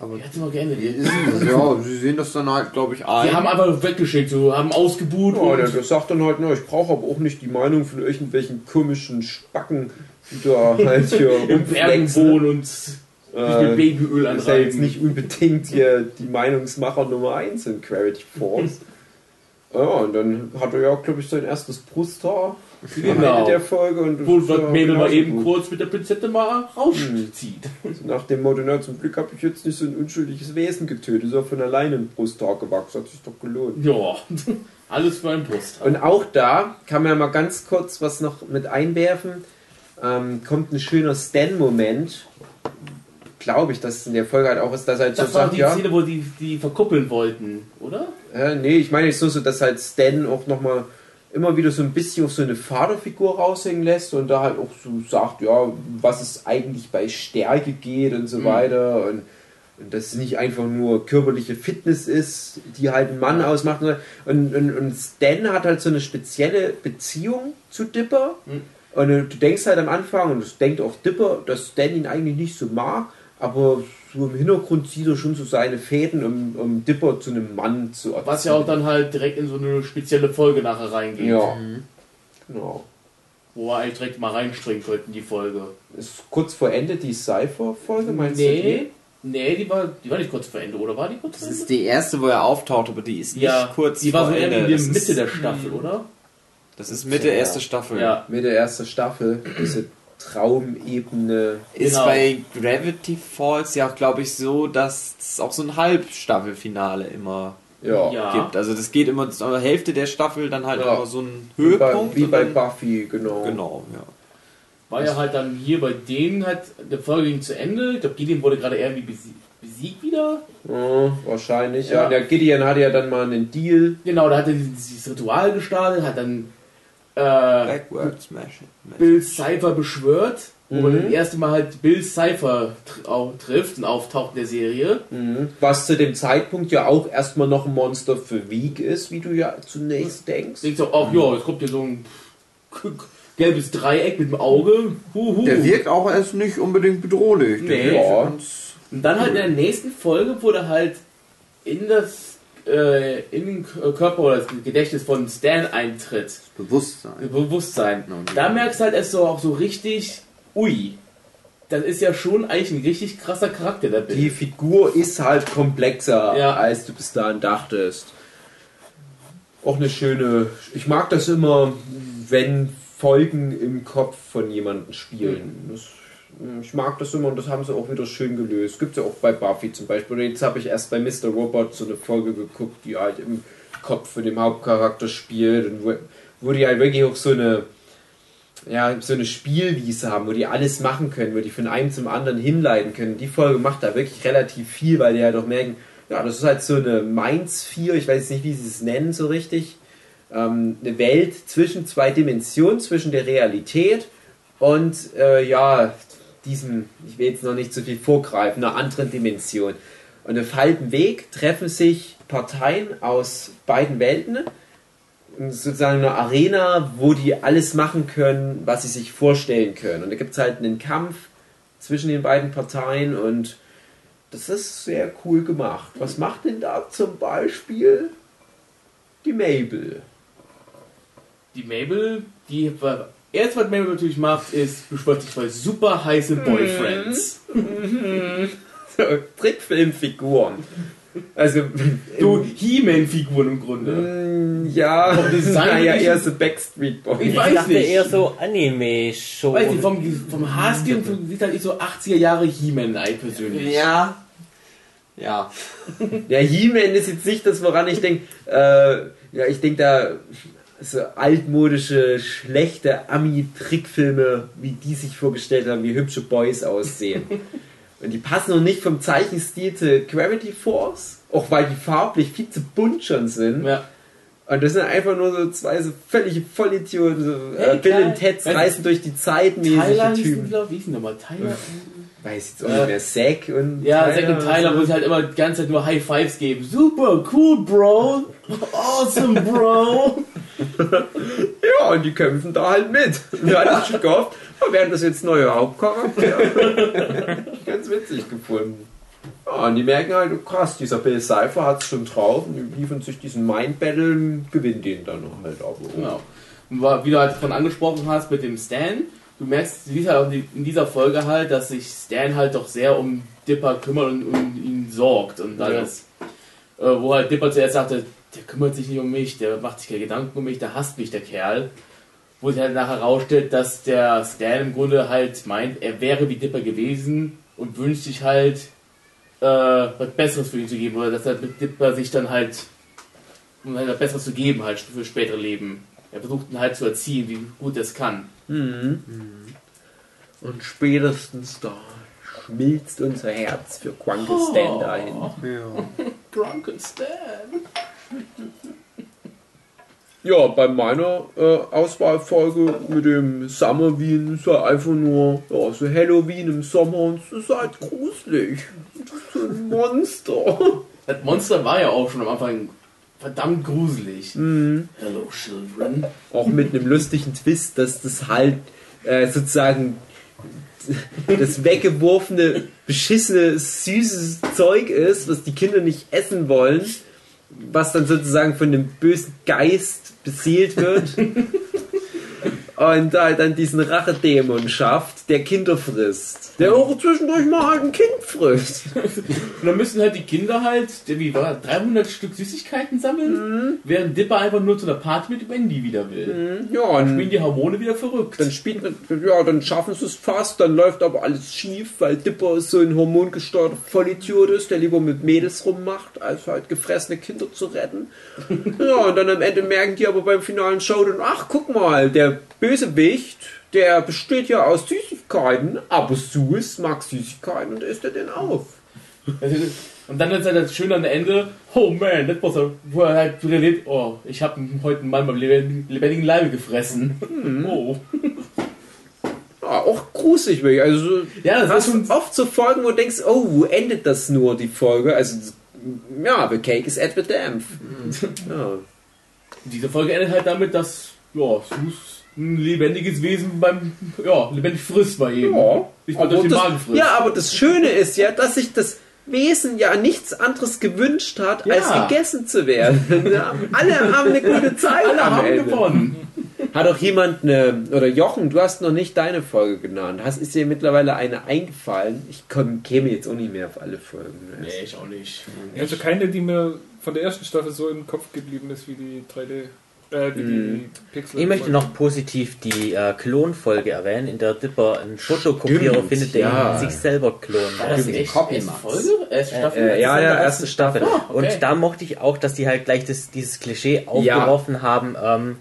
Aber Wie hat's immer das? ja, sie sehen das dann halt, glaube ich, ein. Die haben einfach weggeschickt, so, haben ausgebuht. Ja, und der, der sagt dann halt, na, ich brauche aber auch nicht die Meinung von irgendwelchen komischen Spacken, die da halt hier im Bergen rumflexen. wohnen und sich mit Äh, Babyöl ist ja jetzt anreiben. nicht unbedingt hier die Meinungsmacher Nummer 1 in Gravity Falls. ja, und dann hat er ja, glaube ich, sein erstes Brusthaar Genau. Ende der Folge. Und Wo das ja Mädel mal eben gut. kurz mit der Pinzette mal rauszieht. Nach dem Motto, na, zum Glück habe ich jetzt nicht so ein unschuldiges Wesen getötet. Ist auch von alleine ein Brusthaar gewachsen. Hat sich doch gelohnt. Ja, alles für ein Brust. Und auch da kann man ja mal ganz kurz was noch mit einwerfen. Ähm, kommt ein schöner Stan-Moment. Glaube ich, dass es in der Folge halt auch ist, dass halt so Das war sagt, die ja. Szene, wo die, die verkuppeln wollten, oder? Äh, nee, ich meine jetzt nur so, dass halt Stan auch nochmal immer wieder so ein bisschen auf so eine Vaterfigur raushängen lässt und da halt auch so sagt, ja, was es eigentlich bei Stärke geht und so Mhm. weiter und, und dass es nicht einfach nur körperliche Fitness ist, die halt einen Mann ausmacht. Und, und, und Stan hat halt so eine spezielle Beziehung zu Dipper Mhm. und du denkst halt am Anfang, und es denkt auch Dipper, dass Stan ihn eigentlich nicht so mag, aber so im Hintergrund sieht er schon so seine Fäden, um, um Dipper zu einem Mann zu erziehen. Was ja auch dann halt direkt in so eine spezielle Folge nachher reingeht. Ja, genau. Wo wir eigentlich direkt mal reinspringen könnten, die Folge. Ist kurz vor Ende die Cypher-Folge, meinst Nee, nee, die war, die war nicht kurz vor Ende, oder war die kurz Das vor Ende? ist die erste, wo er auftaucht, aber die ist nicht ja, kurz die war so vor eher Ende. in der Das Mitte ist, der Staffel, oder? Das ist Mitte Ja. erste Staffel. Ja. du? Mit der ersten Staffel, diese Traumebene. Ist Genau. bei Gravity Falls ja auch, glaube ich, so, dass es auch so ein Halbstaffelfinale immer Ja. Ja. gibt. Also das geht immer zur Hälfte der Staffel, dann halt Ja. immer so ein Wie bei, Höhepunkt. wie bei dann- Buffy, genau. Genau, ja. War ja halt dann hier bei denen halt, der Folge ging zu Ende. Ich glaube, Gideon wurde gerade irgendwie besie- besiegt wieder. Ja, wahrscheinlich. Ja. Ja. Der Gideon hatte ja dann mal einen Deal. Genau, da hat er dieses Ritual gestartet, hat dann äh. Bill Cipher beschwört, wo man Mhm. das erste Mal halt Bill Cipher tr auch trifft und auftaucht in der Serie. Mhm. Was zu dem Zeitpunkt ja auch erstmal noch ein Monster für Wieg ist, wie du ja zunächst denkst. Denkst du auch, ja, jetzt kommt hier so ein gelbes Dreieck mit dem Auge. Huhu. Der wirkt auch erst nicht unbedingt bedrohlich. Nee. Ja. Und dann halt in der nächsten Folge wurde halt in das äh, in den Körper oder das Gedächtnis von Stan eintritt. Bewusstsein. Bewusstsein. Genau, Da merkst du halt erst so auch so richtig, ui, das ist ja schon eigentlich ein richtig krasser Charakter, der Die. Figur ist halt komplexer, Ja. als du bis dahin dachtest. Auch eine schöne. Ich mag das immer, wenn Folgen im Kopf von jemandem spielen. Das, ich mag das immer und das haben sie auch wieder schön gelöst. Gibt es ja auch bei Buffy zum Beispiel. Oder jetzt habe ich erst bei Mr. Robot so eine Folge geguckt, die halt im Kopf von dem Hauptcharakter spielt und wo, wo die halt wirklich auch so eine ja, so eine Spielwiese haben, wo die alles machen können, wo die von einem zum anderen hinleiten können. Die Folge macht da wirklich relativ viel, weil die halt auch merken, ja, das ist halt so eine Mainz 4, ich weiß nicht, wie sie es nennen so richtig. Ähm, eine Welt zwischen zwei Dimensionen, zwischen der Realität und äh, ja, diesem, ich will jetzt noch nicht zu viel vorgreifen, einer anderen Dimension. Und auf halbem Weg treffen sich Parteien aus beiden Welten, sozusagen eine Arena, wo die alles machen können, was sie sich vorstellen können. Und da gibt es halt einen Kampf zwischen den beiden Parteien und das ist sehr cool gemacht. Was macht denn da zum Beispiel die Mabel? Die Mabel, die erst was Mabel natürlich macht, ist beschwört sich bei super heiße Boyfriends. So, Trickfilmfiguren. Also, Du He-Man-Figuren im Grunde. Mm, ja, naja, bin ich- eher so Backstreet Boys. Ich Ich weiß dachte nicht. eher so Anime-Show. Weiß nicht, vom, vom Haarstil sieht halt nicht so 80er Jahre He-Man ein persönlich. Ja. Ja. Ja, He-Man ist jetzt nicht das, woran ich denke. Äh, ja, ich denke da so altmodische, schlechte Ami-Trickfilme, wie die sich vorgestellt haben, wie hübsche Boys aussehen. Und die passen noch nicht vom Zeichenstil zu Gravity Force, auch weil die farblich viel zu bunt schon sind. Ja. Und das sind einfach nur so zwei so völlige Vollidioten, so Hey, äh, Bill und Ted's reisen durch die Zeit mäßige Typen. glaube wie hieß denn nochmal? Tyler? Weiß jetzt auch nicht mehr. Zack und Ja, Zack und Tyler, wo sie halt immer die ganze Zeit nur High Fives geben. Super, cool, Bro. Awesome, Bro. Ja, und die kämpfen da halt mit. Wir hatten schon gehofft, oh, werden das jetzt neue Hauptcharaktere? Ganz witzig gefunden. Ja, und die merken halt, oh, krass, dieser Bill Cipher hat es schon drauf und die liefern sich diesen Mind Battle und gewinnen den dann halt auch. Genau. Und wie du halt von angesprochen hast mit dem Stan, du merkst du siehst halt auch in dieser Folge halt, dass sich Stan halt doch sehr um Dipper kümmert und um ihn sorgt und alles. Äh, wo halt Dipper zuerst sagte, der kümmert sich nicht um mich, der macht sich keine Gedanken um mich, der hasst mich, der Kerl. Wo sich halt nachher herausstellt, dass der Stan im Grunde halt meint, er wäre wie Dipper gewesen und wünscht sich halt äh, was Besseres für ihn zu geben oder dass er mit Dipper sich dann halt um halt was Besseres zu geben halt für spätere Leben. Er versucht ihn halt zu erziehen, wie gut er es kann. Mhm. Und spätestens da schmilzt unser Herz für Quanke Stan dahin. Ja. Drunken Stan. Ja, bei meiner äh, Auswahlfolge mit dem Summer Wien ist ja einfach nur ja, so Halloween im Sommer und es ist halt gruselig. Das ist so ein Monster. Das Monster war ja auch schon am Anfang verdammt gruselig. Mhm. Hello, Children. Auch mit einem lustigen Twist, dass das halt äh, sozusagen das weggeworfene, beschissene, süßes Zeug ist, was die Kinder nicht essen wollen, was dann sozusagen von dem bösen Geist beseelt wird. Und da dann diesen Rachedämon schafft, der Kinder frisst. Der auch zwischendurch mal halt ein Kind frisst. Und dann müssen halt die Kinder halt, wie war das, 300 Stück Süßigkeiten sammeln, während Dipper einfach nur zu einer Party mit Wendy wieder will. Ja, und Spielen die Hormone wieder verrückt. Dann spielt ja, dann schaffen sie es fast, dann läuft aber alles schief, weil Dipper so ein hormongesteuerter Vollidiot ist, der lieber mit Mädels rummacht, als halt gefressene Kinder zu retten. Ja, und dann am Ende merken die aber beim finalen Showdown, ach, guck mal, der Bösewicht, der besteht ja aus Süßigkeiten, aber Sus mag Süßigkeiten und isst er den auf. Und dann ist halt das Schöne am Ende, oh man, das was er, wo er halt realisiert, oh, ich habe heute einen Mann beim lebendigen Leibe gefressen. Oh. Ja, auch gruselig wirklich. Also, so- Ja, das hast ist oft so Folgen, wo du denkst, oh, wo endet das nur, die Folge? Also, ja, the cake is at the damp. Ja. Diese Folge endet halt damit, dass, ja, Sus ein lebendiges Wesen beim, ja, lebendig frisst bei jedem. Ja, mal aber durch den das, Magen frisst. ja, aber das Schöne ist ja, dass sich das Wesen ja nichts anderes gewünscht hat, Ja. als gegessen zu werden. Alle haben eine gute Zeit. Alle am haben Ende. gewonnen. Hat auch jemand eine, oder Jochen, du hast noch nicht deine Folge genannt. Hast, ist dir mittlerweile eine eingefallen? Ich komm, käme jetzt auch nicht mehr auf alle Folgen. Nee, ich auch nicht. Also keine, die mir von der ersten Staffel so im Kopf geblieben ist wie die 3D. Äh, die Pixel. Ich möchte noch positiv die äh, Klonfolge erwähnen, in der Dipper einen Fotokopierer findet, der ja. sich selber klont. War das echt Copy. Folge? Erste Staffel? Äh, ja, ja, erste Staffel. Ah, okay. Und da mochte ich auch, dass die halt gleich das, dieses Klischee aufgeworfen haben, ähm,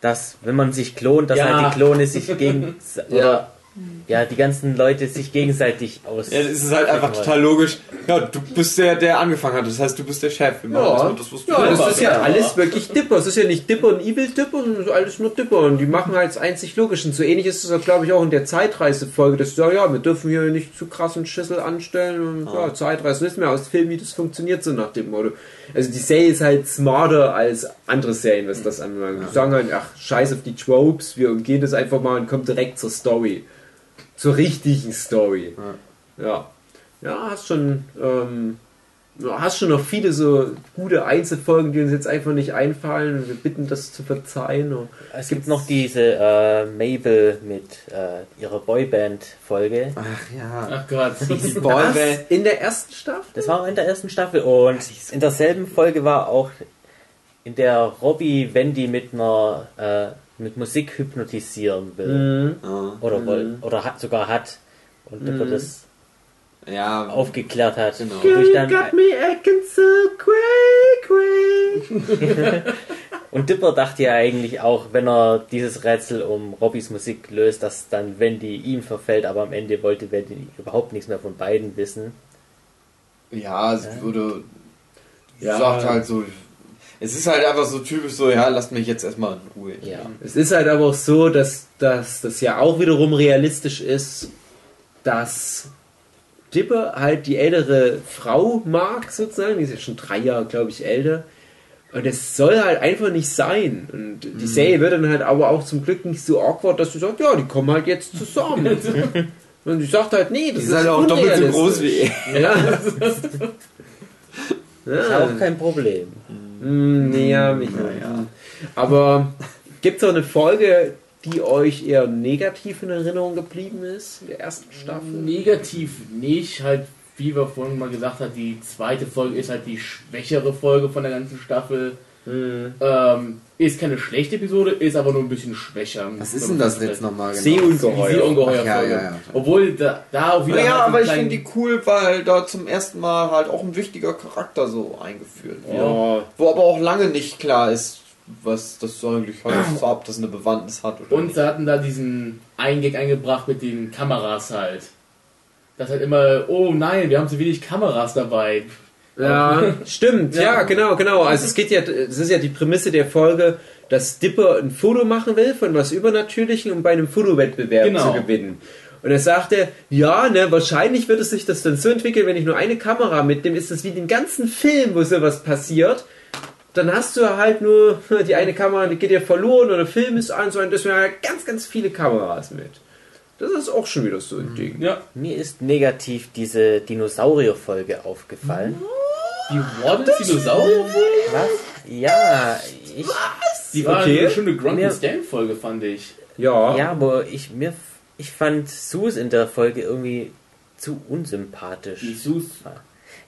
dass wenn man sich klont, dass Ja. halt die Klone sich gegen Ja. oder ja die ganzen Leute sich gegenseitig aus. Ja, es ist halt einfach total logisch. Ja, du bist der, der angefangen hat. Das heißt, du bist der Chef. Ja, das, du ja, das ist ja alles wirklich Dipper. Es ist ja nicht Dipper und Evil Dipper, sondern es ist alles nur Dipper. Und die machen halt das einzig Logisch. Und so ähnlich ist es, glaube ich, auch in der Zeitreisefolge, dass du sagst, ja, wir dürfen hier nicht zu krassen Schüssel anstellen. Und ja, Zeitreise wissen wir aus Filmen, wie das funktioniert, so nach dem Motto. Also die Serie ist halt smarter als andere Serien, was das anbelangt. Die sagen halt, ach, scheiß auf die Tropes, wir umgehen das einfach mal und kommen direkt zur Story. Zur richtigen Story. Ja. Ja, hast schon, ähm, ja, hast schon noch viele so gute Einzelfolgen, die uns jetzt einfach nicht einfallen. Wir bitten das zu verzeihen. Und Es gibt noch diese äh, Mabel mit äh, ihrer Boyband-Folge. Ach ja. Ach Gott. Die Boyband. in der ersten Staffel? Das war in der ersten Staffel und in derselben Folge war auch in der Robbie Wendy mit einer äh, mit Musik hypnotisieren will Mhm. Ja. oder woll, oder hat sogar hat und Dipper das ja, aufgeklärt hat Genau. durch dann me acting so quay, quay. und Dipper dachte ja eigentlich auch wenn er dieses Rätsel um Robbys Musik löst dass dann Wendy ihm verfällt aber am Ende wollte Wendy überhaupt nichts mehr von beiden wissen ja, es würde. Ja. Sagt halt so. Es ist halt einfach so typisch so, ja, lasst mich jetzt erstmal in Ruhe. ja Es ist halt aber auch so, dass, dass das ja auch wiederum realistisch ist, dass Dipper halt die ältere Frau mag, sozusagen. Die ist ja schon drei Jahre, glaube ich, älter. Und es soll halt einfach nicht sein. Und die Serie wird dann halt aber auch zum Glück nicht so awkward, dass du sagst, ja, die kommen halt jetzt zusammen. Und ich sagte halt, nee, das Die ist, ist halt auch doppelt so groß wie er. Ja. ist auch kein Problem Hm, nee, ja, mich Naja. Aber gibt es auch eine Folge, die euch eher negativ in Erinnerung geblieben ist, in der ersten Staffel? Negativ nicht, halt, wie wir vorhin mal gesagt haben, die zweite Folge ist halt die schwächere Folge von der ganzen Staffel. Hm. Ähm, ist keine schlechte Episode, ist aber nur ein bisschen schwächer. Was ist denn das jetzt nochmal genau? Seeungeheuer. Seeungeheuer ja, ja, ja. Obwohl da, da auch wieder. Naja, halt aber ich finde die cool, weil da zum ersten Mal halt auch ein wichtiger Charakter so eingeführt wird. Ja. Wo aber auch lange nicht klar ist, was das eigentlich heißt, ob das eine Bewandtnis hat oder Und nicht. sie hatten da diesen Eingag eingebracht mit den Kameras halt. Das halt immer, oh nein, wir haben zu wenig Kameras dabei. Ja, stimmt, ja. Ja. genau, genau. Also es geht ja, es ist ja die Prämisse der Folge, dass Dipper ein Foto machen will von was Übernatürlichem, um bei einem Fotowettbewerb Genau. zu gewinnen. Und er sagte, ja, ne, wahrscheinlich wird es sich das dann so entwickeln, wenn ich nur eine Kamera mitnehme, ist das wie den ganzen Film, wo sowas passiert. Dann hast du halt nur die eine Kamera, die geht dir verloren oder der Film ist an, sondern deswegen halt ganz, ganz viele Kameras mit. Das ist auch schon wieder so ein Ding. Ja, Mir ist negativ diese Dinosaurier-Folge aufgefallen. Die Waddles Dinosaurier, Was? Ja, ich. die war Okay. eine schöne Grumpy Stan Folge, fand ich. Ja. Ja, aber ich mir ich fand Sus in der Folge irgendwie zu unsympathisch. Die Sus.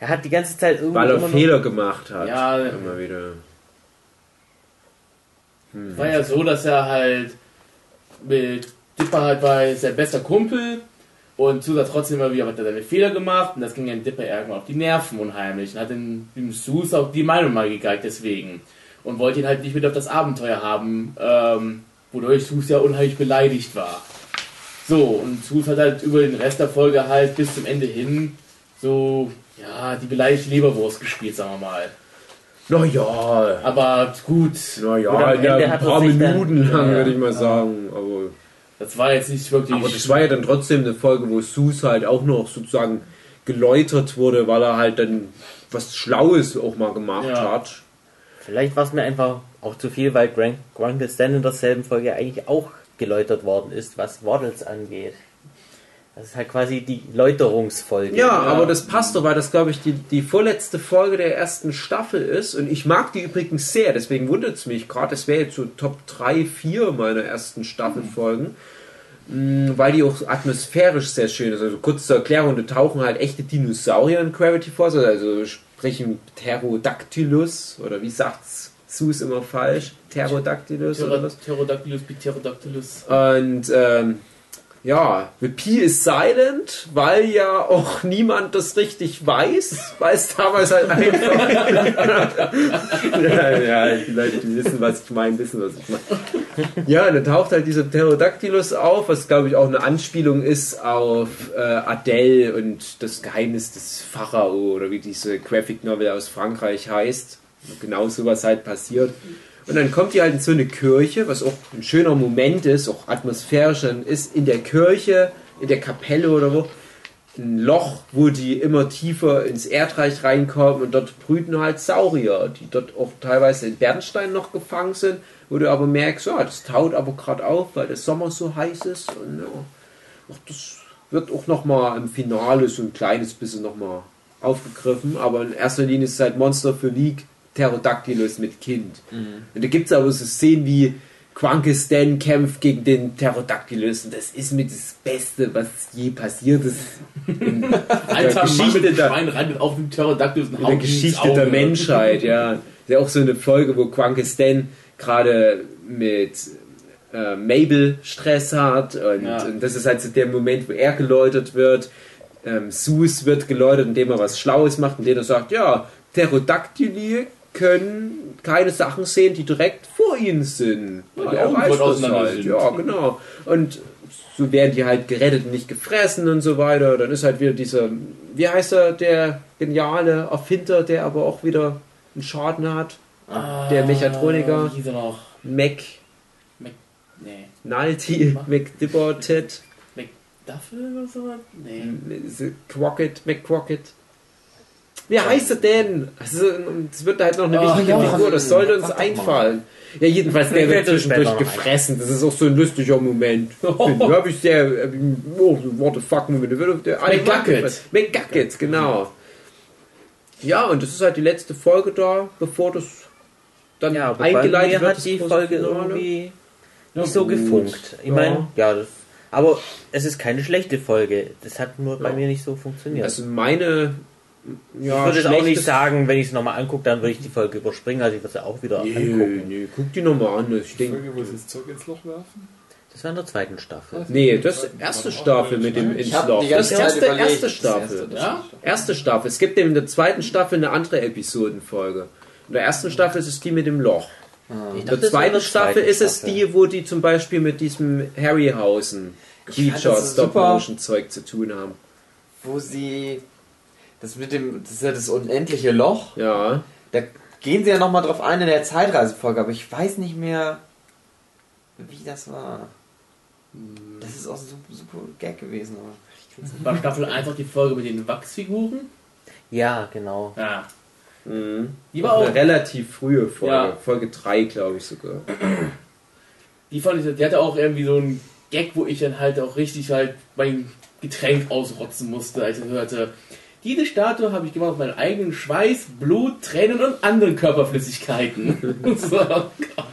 Er hat die ganze Zeit irgendwie Weil er Fehler gemacht hat. Ja. Immer wieder. War ja so, dass er halt mit Dipper halt bei sein bester Kumpel und Sus hat trotzdem immer wieder weiter seine Fehler gemacht und das ging dem Dipper irgendwann auf die Nerven unheimlich und hat dem, dem Sus auch die Meinung mal gegeigt deswegen und wollte ihn halt nicht mit auf das Abenteuer haben, ähm, wodurch Sus ja unheimlich beleidigt war. So, und Sus hat halt über den Rest der Folge halt bis zum Ende hin so, ja, die beleidigte Leberwurst gespielt, sagen wir mal. Naja, Aber gut, naja, ja, ein hat paar Minuten lang, Ja, würde ich mal ja. sagen. Aber, das war jetzt nicht wirklich. aber das war ja dann trotzdem eine Folge, wo Sus halt auch noch sozusagen geläutert wurde, weil er halt dann was Schlaues auch mal gemacht Ja. hat. Vielleicht war es mir einfach auch zu viel, weil Grant, Grunkle Stan in derselben Folge eigentlich auch geläutert worden ist, was Waddles angeht. Das ist halt quasi die Läuterungsfolge. Ja, aber das passt doch, weil das, glaube ich, die, die vorletzte Folge der ersten Staffel ist. Und ich mag die übrigens sehr, deswegen wundert es mich gerade. Das wäre jetzt so Top 3, 4 meiner ersten Staffelfolgen. Mm, Weil die auch atmosphärisch sehr schön ist. Also kurz zur Erklärung, da tauchen halt echte Dinosaurier in Gravity Falls, also sprich ein Pterodactylus, oder wie sagt's Sus immer falsch? Pterodactylus oder was? Pterodactylus, Pterodactylus. Und ähm, ja, the P ist silent, weil ja auch niemand das richtig weiß, weil es damals halt einfach. ja, ja, die Leute, die wissen, was ich meine, wissen, was ich meine. Ja, dann taucht halt dieser Pterodactylus auf, was glaube ich auch eine Anspielung ist auf äh, Adele und das Geheimnis des Pharao oder wie diese Graphic Novel aus Frankreich heißt. Genau sowas halt passiert. Und dann kommt die halt in so eine Kirche, was auch ein schöner Moment ist, auch atmosphärisch, dann ist in der Kirche, in der Kapelle oder wo, ein Loch, wo die immer tiefer ins Erdreich reinkommen und dort brüten halt Saurier, die dort auch teilweise in Bernstein noch gefangen sind, wo du aber merkst, ja, das taut aber gerade auf, weil der Sommer so heiß ist und ja, auch das wird auch nochmal im Finale so ein kleines bisschen nochmal aufgegriffen, aber in erster Linie ist es halt Monster für League Pterodactylus mit Kind. Und da gibt es aber so Szenen wie Quankestan kämpft gegen den Pterodactylus und das ist mit das Beste, was je passiert ist in Alter Mann Geschichte mit der- Schwein reitet auf den Pterodactylus und in der Geschichte der Menschheit, ja. Ist ja auch so eine Folge, wo Quankestan gerade mit äh, Mabel Stress hat und, Ja. und das ist halt so der Moment, wo er geläutert wird. Ähm, Sus wird geläutert, indem er was Schlaues macht, indem er sagt, ja, Pterodactyli können keine Sachen sehen, die direkt vor ihnen sind. Ja, die er auseinander halt. Ja, genau. Und so werden die halt gerettet und nicht gefressen und so weiter. Dann ist halt wieder dieser, wie heißt er, der geniale Erfinder, der aber auch wieder einen Schaden hat. Ah, Der Mechatroniker. Wie hieß er noch? Mac, Nee. Nalty, McDibbertet, McDuffel oder sowas? Nee. Crockett, McCrockett. Wie heißt er denn? Also, es wird halt noch eine Ach, wichtige ja, Figur, das sollte uns einfallen. Ja, jedenfalls, der wird zwischendurch gefressen. Das ist auch so ein lustiger Moment. Da habe ich sehr. Oh, what the fuck Moment. McGucket. McGucket, genau. Ja, und das ist halt die letzte Folge da, bevor das dann Ja, eingeleitet mir wird. hat die Folge irgendwie nicht so gefunkt. Ich meine, ja, das, aber es ist keine schlechte Folge. Das hat nur bei Ja. mir nicht so funktioniert. Also meine. Ja, ich würde es auch nicht sagen, wenn ich es nochmal angucke, dann würde ich die Folge überspringen, also ich würde sie auch wieder Nö, angucken. nö, guck die nochmal an. Ich Die denke. Folge, wo sie das Zeug ins Loch werfen? Das war in der zweiten Staffel. Nee, das erste Staffel mit dem ins Loch. Das erste, erste das Staffel. das Ja? Erste Staffel. Es gibt in der zweiten Staffel eine andere Episodenfolge. In der ersten Staffel ist es die mit dem Loch. Ich In der das zweiten Staffel ist es die, wo die zum Beispiel mit diesem Harryhausen Creature das so super. Stop-Motion-Zeug zu tun haben. Wo sie. Das mit dem. Das ist ja das unendliche Loch. Ja. Da gehen sie ja nochmal drauf ein in der Zeitreisefolge, aber ich weiß nicht mehr, wie das war. Das ist auch ein super, super Gag gewesen. Aber War Staffel 1 auch die Folge mit den Wachsfiguren? Ja, genau. Ja. Mhm. Die war auch. Eine relativ frühe Folge. Ja. Folge 3, glaube ich sogar. Die fand ich, die hatte auch irgendwie so einen Gag, wo ich dann halt auch richtig halt mein Getränk ausrotzen musste, als ich hörte. Diese Statue habe ich gemacht aus meinem eigenen Schweiß, Blut, Tränen und anderen Körperflüssigkeiten. so, oh Gott.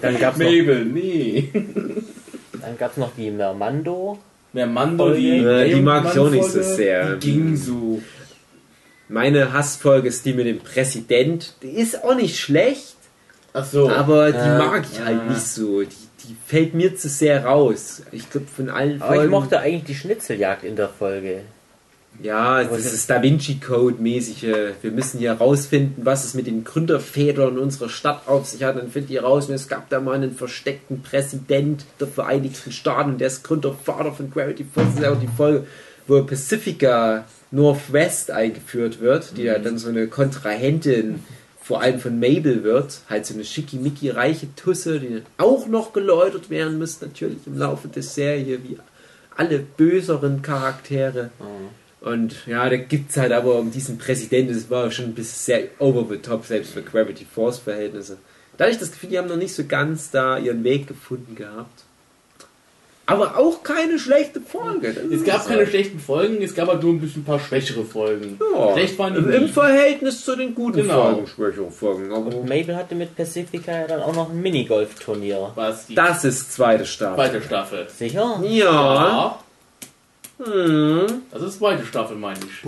Dann gab es noch, Mabel, nee. dann gab's noch die Mermando. Mehr Mando, die, Ja, die mag ich auch nicht so sehr. Die ging so. Meine Hassfolge ist die mit dem Präsident. Die ist auch nicht schlecht, Ach so. aber die Äh, mag ich halt äh. nicht so. Die, die fällt mir zu sehr raus. Ich glaube, von allen Aber ich Folgen- mochte eigentlich die Schnitzeljagd in der Folge. Ja, das ist Da Vinci Code mäßig. äh, Wir müssen hier rausfinden, was es mit den Gründervätern unserer Stadt auf sich hat. Dann findet ihr raus, und es gab da mal einen versteckten Präsident der Vereinigten Staaten und der ist Gründervater von Gravity Falls. Das ist auch die Folge, wo Pacifica Northwest eingeführt wird, die ja dann so eine Kontrahentin vor allem von Mabel wird. Halt so eine schickimicki reiche Tusse, die dann auch noch geläutert werden muss, natürlich im Laufe der Serie, wie alle böseren Charaktere. Und ja, da gibt es halt aber um diesen Präsidenten, das war schon ein bisschen sehr over the top, selbst für Gravity Force Verhältnisse. Da hatte ich das Gefühl, die haben noch nicht so ganz da ihren Weg gefunden gehabt. Aber auch keine schlechte Folge. das Es gab so. keine schlechten Folgen, es gab aber nur ein bisschen ein paar schwächere Folgen. Ja, Schlecht waren die im, im nicht. Verhältnis zu den guten Genau. Folgen, schwächere Folgen. Aber Und Mabel hatte mit Pacifica ja dann auch noch ein Minigolf-Turnier. Was die das ist zweite Staffel. zweite Staffel. Sicher? Ja, Das ist zweite Staffel, meine ich.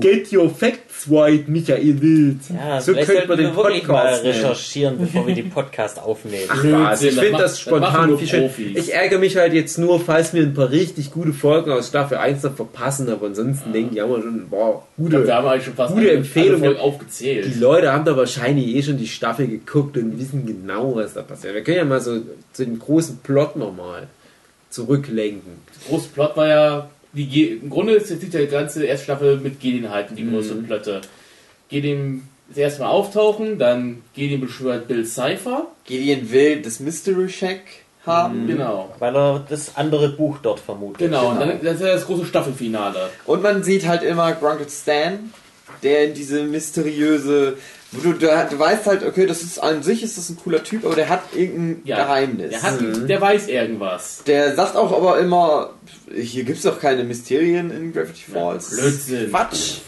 Get your facts right, Michael Wild. Ja, so könnte man den mal Podcast nennen. recherchieren, bevor wir den Podcast aufnehmen. Ach was, ich finde das spontan viel schön. Ich ärgere mich halt jetzt nur, falls wir ein paar richtig gute Folgen aus Staffel 1 noch verpassen, aber ansonsten denke ich, haben wir schon, wow, Ich glaub, gute. wir schon fast Gute alle- Empfehlung. alle Folgen aufgezählt. Die Leute haben da wahrscheinlich eh schon die Staffel geguckt und wissen genau, was da passiert. Wir können ja mal so zu dem großen Plot nochmal zurücklenken. Der große Plot war ja, die im Grunde ist jetzt die ganze erste Staffel mit Gedienheiten, die größten Plötte. Gedin das erste Mal auftauchen, dann Gedin beschwört Bill Cipher. Gideon will das Mystery Shack haben. Genau. Weil er das andere Buch dort vermutet. Genau, und Genau. dann das ist ja das große Staffelfinale. Und man sieht halt immer Grunkle Stan, der in diese mysteriöse, du, da- du weißt halt, okay, das ist an sich ist das ein cooler Typ, aber der hat irgendein Ja. Geheimnis. Der, hat, der weiß irgendwas. Der sagt auch aber immer, hier gibt's doch keine Mysterien in Gravity Falls. Blödsinn. Quatsch.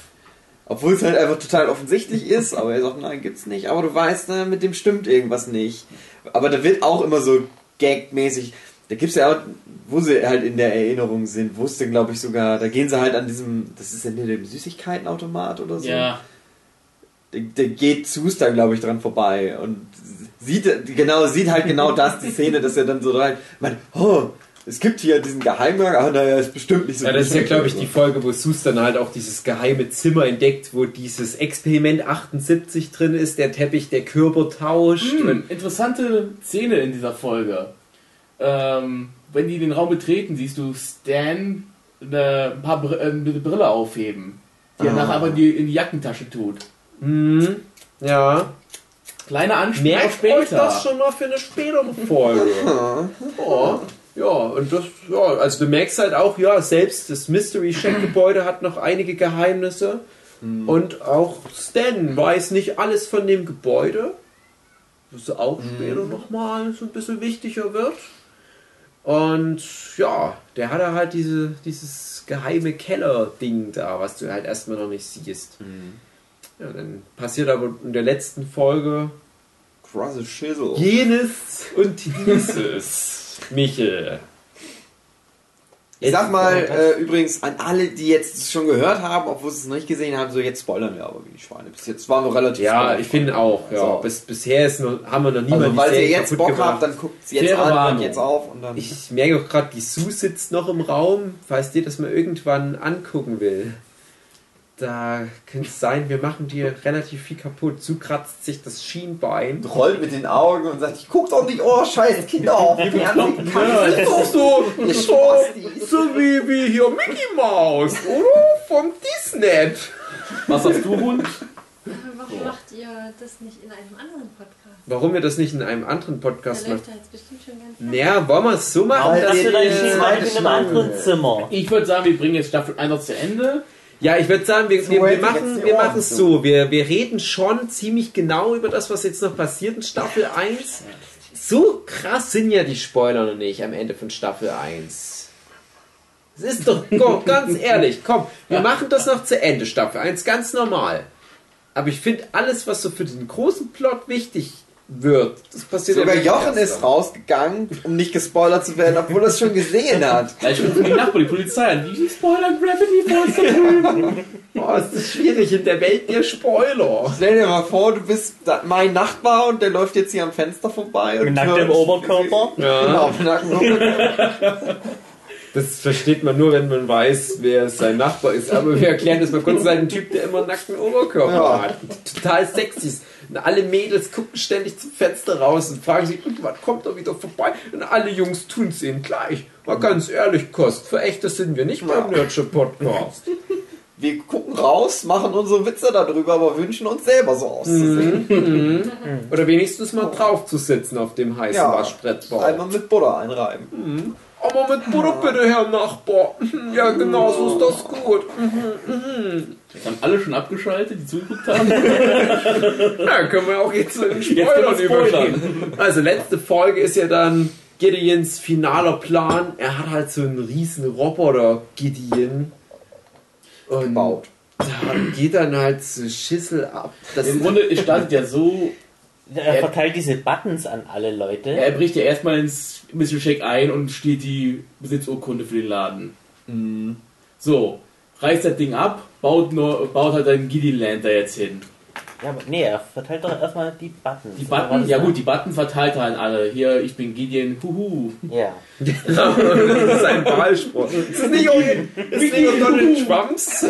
Obwohl es halt einfach total offensichtlich ist, aber er sagt, nein, gibt's nicht. Aber du weißt, ne, mit dem stimmt irgendwas nicht. Aber da wird auch immer so gagmäßig. Da gibt's ja auch, wo sie halt in der Erinnerung sind, wusste, glaube ich, sogar, da gehen sie halt an diesem, das ist ja in dem Süßigkeitenautomat oder so. Ja, Der, der geht da, glaube ich, dran vorbei und sieht, genau, sieht halt genau das, die Szene, dass er dann so rein, man, oh, es gibt hier diesen Geheimgang, aber naja, ist bestimmt nicht so Ja, das ist ja, glaube ich, die Folge, wo Sus dann halt auch dieses geheime Zimmer entdeckt, wo dieses Experiment 78 drin ist, der Teppich, der Körper tauscht. Hm, interessante Szene in dieser Folge. Ähm, wenn die den Raum betreten, siehst du Stan eine, ein paar Br äh, eine Brille aufheben, die er Ah. nachher aber in die, in die Jackentasche tut. Hm, ja. Kleine Anspielung Merkt später. euch das schon mal für eine spätere Folge. ja, ja, und das, ja, also du merkst halt auch, ja, selbst das Mystery Shack Gebäude hat noch einige Geheimnisse. Und auch Stan weiß nicht alles von dem Gebäude. Was auch später nochmal so ein bisschen wichtiger wird. Und ja, der hat halt diese, dieses geheime Keller-Ding da, was du halt erstmal noch nicht siehst. Ja, dann passiert aber in der letzten Folge Krasse Schissel. jenes und dieses. Michel. Ich sag mal äh, übrigens an alle, die jetzt schon gehört haben, obwohl sie es noch nicht gesehen haben, so jetzt spoilern wir aber wie die Schweine. Bis jetzt waren wir relativ Ja, ich finde auch. Ja. So. Bis, bisher ist noch, haben wir noch niemand Also, weil ihr jetzt Bock gemacht. habt, dann guckt es jetzt Faire an Warnung. und jetzt auf und dann. Ich merke auch gerade, die Sue sitzt noch im Raum, falls dir das mal irgendwann angucken will. Da könnte es sein, wir machen dir relativ viel kaputt. Sue kratzt sich das Schienbein. rollt mit den Augen und sagt, ich guck doch nicht, oh scheiß Kinder Das ist doch so, Ihr so, wie, wie hier Mickey Mouse, oder? Vom Disney. Was hast du, Hund? Warum macht ihr das nicht in einem anderen Podcast? Warum wir das nicht in einem anderen Der Podcast machen? läuft da jetzt bestimmt schon ganz. Naja, wollen wir es so machen? Warum Weil hast du wir zweite in einem anderen Zimmer? Ich würde sagen, wir bringen jetzt Staffel 1 noch zu Ende. Ja, ich würde sagen, wir, So wir, wir machen wir machen es so. Wir, wir reden schon ziemlich genau über das, was jetzt noch passiert in Staffel 1. So krass sind ja die Spoiler noch nicht am Ende von Staffel 1. Es ist doch, komm, ganz ehrlich, komm, wir machen das noch zu Ende, Staffel 1, ganz normal. Aber ich finde, alles, was so für den großen Plot wichtig wird, das passiert Sogar ja Jochen ist rausgegangen, um nicht gespoilert zu werden, obwohl er es schon gesehen hat. Gleich rufen die Nachbarn, die Polizei an. Die spoilern Gravity Falls da drüben. Boah, ist das schwierig in der Welt der Spoiler. Stell dir mal vor, du bist da, mein Nachbar und der läuft jetzt hier am Fenster vorbei. Und Nackt im hört- Oberkörper? Genau, mit nacktem Oberkörper. Das versteht man nur, wenn man weiß, wer sein Nachbar ist. Aber wir erklären das mal kurz. Ist ein Typ, der immer nackten Oberkörper Ja. hat. Total sexy ist. Und alle Mädels gucken ständig zum Fenster raus und fragen sich, "Und wann kommt er wieder vorbei? Und alle Jungs tun es ihm gleich. Mal ganz ehrlich, Kost, für echt, das sind wir nicht beim Nurture Podcast. Wir gucken raus, machen unsere Witze darüber, aber wünschen uns selber so auszusehen. Oder wenigstens mal drauf zu sitzen auf dem heißen Ja. Waschbrettbau. Einmal mit Butter einreiben. Aber mit Butter bitte, Herr Nachbar. Ja, genau, so ist das gut. Das haben alle schon abgeschaltet, die zugeguckt haben. Ja, können wir auch jetzt zu den Spoilern übergehen. Also letzte Folge ist ja dann Gideons finaler Plan. Er hat halt so einen riesen Roboter Gideon. Und Gebaut. da geht dann halt so Schissel ab. Das Im Grunde startet ja so, Er verteilt diese Buttons an alle Leute. er bricht ja erstmal ins Mystery Shack ein und stiehlt die Besitzurkunde für den Laden. So, reißt das Ding ab, baut, nur, baut halt einen Gideon Land da jetzt hin. Ja, aber nee, er verteilt doch erstmal die Buttons. Die Oder war Button, das ja gut, die Button verteilt er an alle. Hier, ich bin Gideon, huhu. Ja. das ist ein Wahlspruch. Das ist nicht euer, das ist nicht Donald Trumps.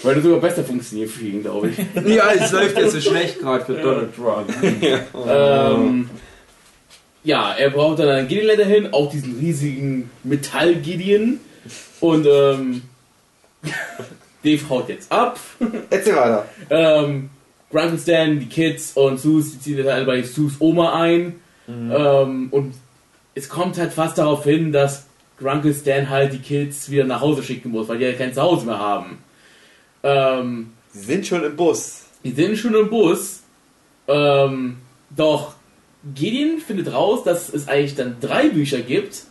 Äh, Würde sogar besser funktionieren für ihn, glaube ich. ja, es läuft jetzt so schlecht gerade für Donald Trump. ähm, ja, er braucht dann einen Gideon dahin, auch diesen riesigen Metall-Gideon. Und ähm, Dave haut jetzt ab. Erzähl weiter. Ähm, Grant und Stan, die Kids und Sus, die ziehen dann alle bei Sus Oma ein. Ähm, und es kommt halt fast darauf hin, dass Grunkle Stan halt die Kids wieder nach Hause schicken muss, weil die ja kein Zuhause mehr haben. Ähm, Sie sind schon im Bus. die sind schon im Bus. Ähm, doch Gideon findet raus, dass es eigentlich dann drei Bücher gibt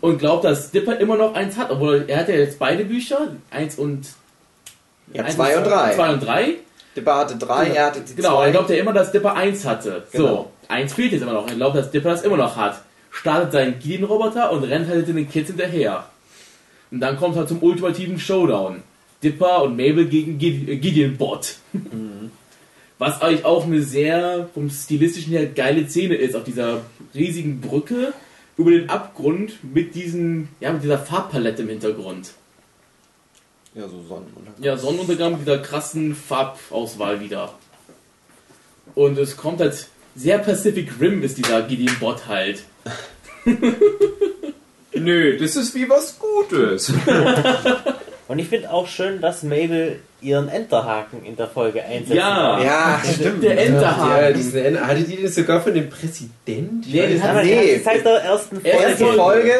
und glaubt, dass Dipper immer noch eins hat, obwohl er hat ja jetzt beide Bücher, eins und Ja, eins zwei und drei. Zwei und drei. Dipper hatte drei, er hatte die Genau, zwei. er glaubt ja immer, dass Dipper 1 hatte. Genau. So, 1 fehlt jetzt immer noch. Er glaubt, dass Dipper das immer noch hat. Startet seinen Gideon-Roboter und rennt halt den Kids hinterher. Und dann kommt halt zum ultimativen Showdown. Dipper und Mabel gegen äh, Gideon-Bot. Was eigentlich auch eine sehr vom stilistischen her geile Szene ist, auf dieser riesigen Brücke über den Abgrund mit diesen, ja, mit dieser Farbpalette im Hintergrund. ja, so Sonnenuntergang. Ja, Sonnenuntergang mit dieser krassen Farbauswahl wieder. Und es kommt halt sehr Pacific Rim ist dieser Gideon Bot halt. Nö, das ist wie was Gutes. Und ich finde auch schön, dass Mabel ihren Enterhaken in der Folge einsetzt. Ja. Ja, stimmt. Der Ja, Enterhaken. diesen Ende, hatte die das sogar von dem Präsident? Nee, das hat Nee. nee. seit der ersten Folge. Erste Erste Folge.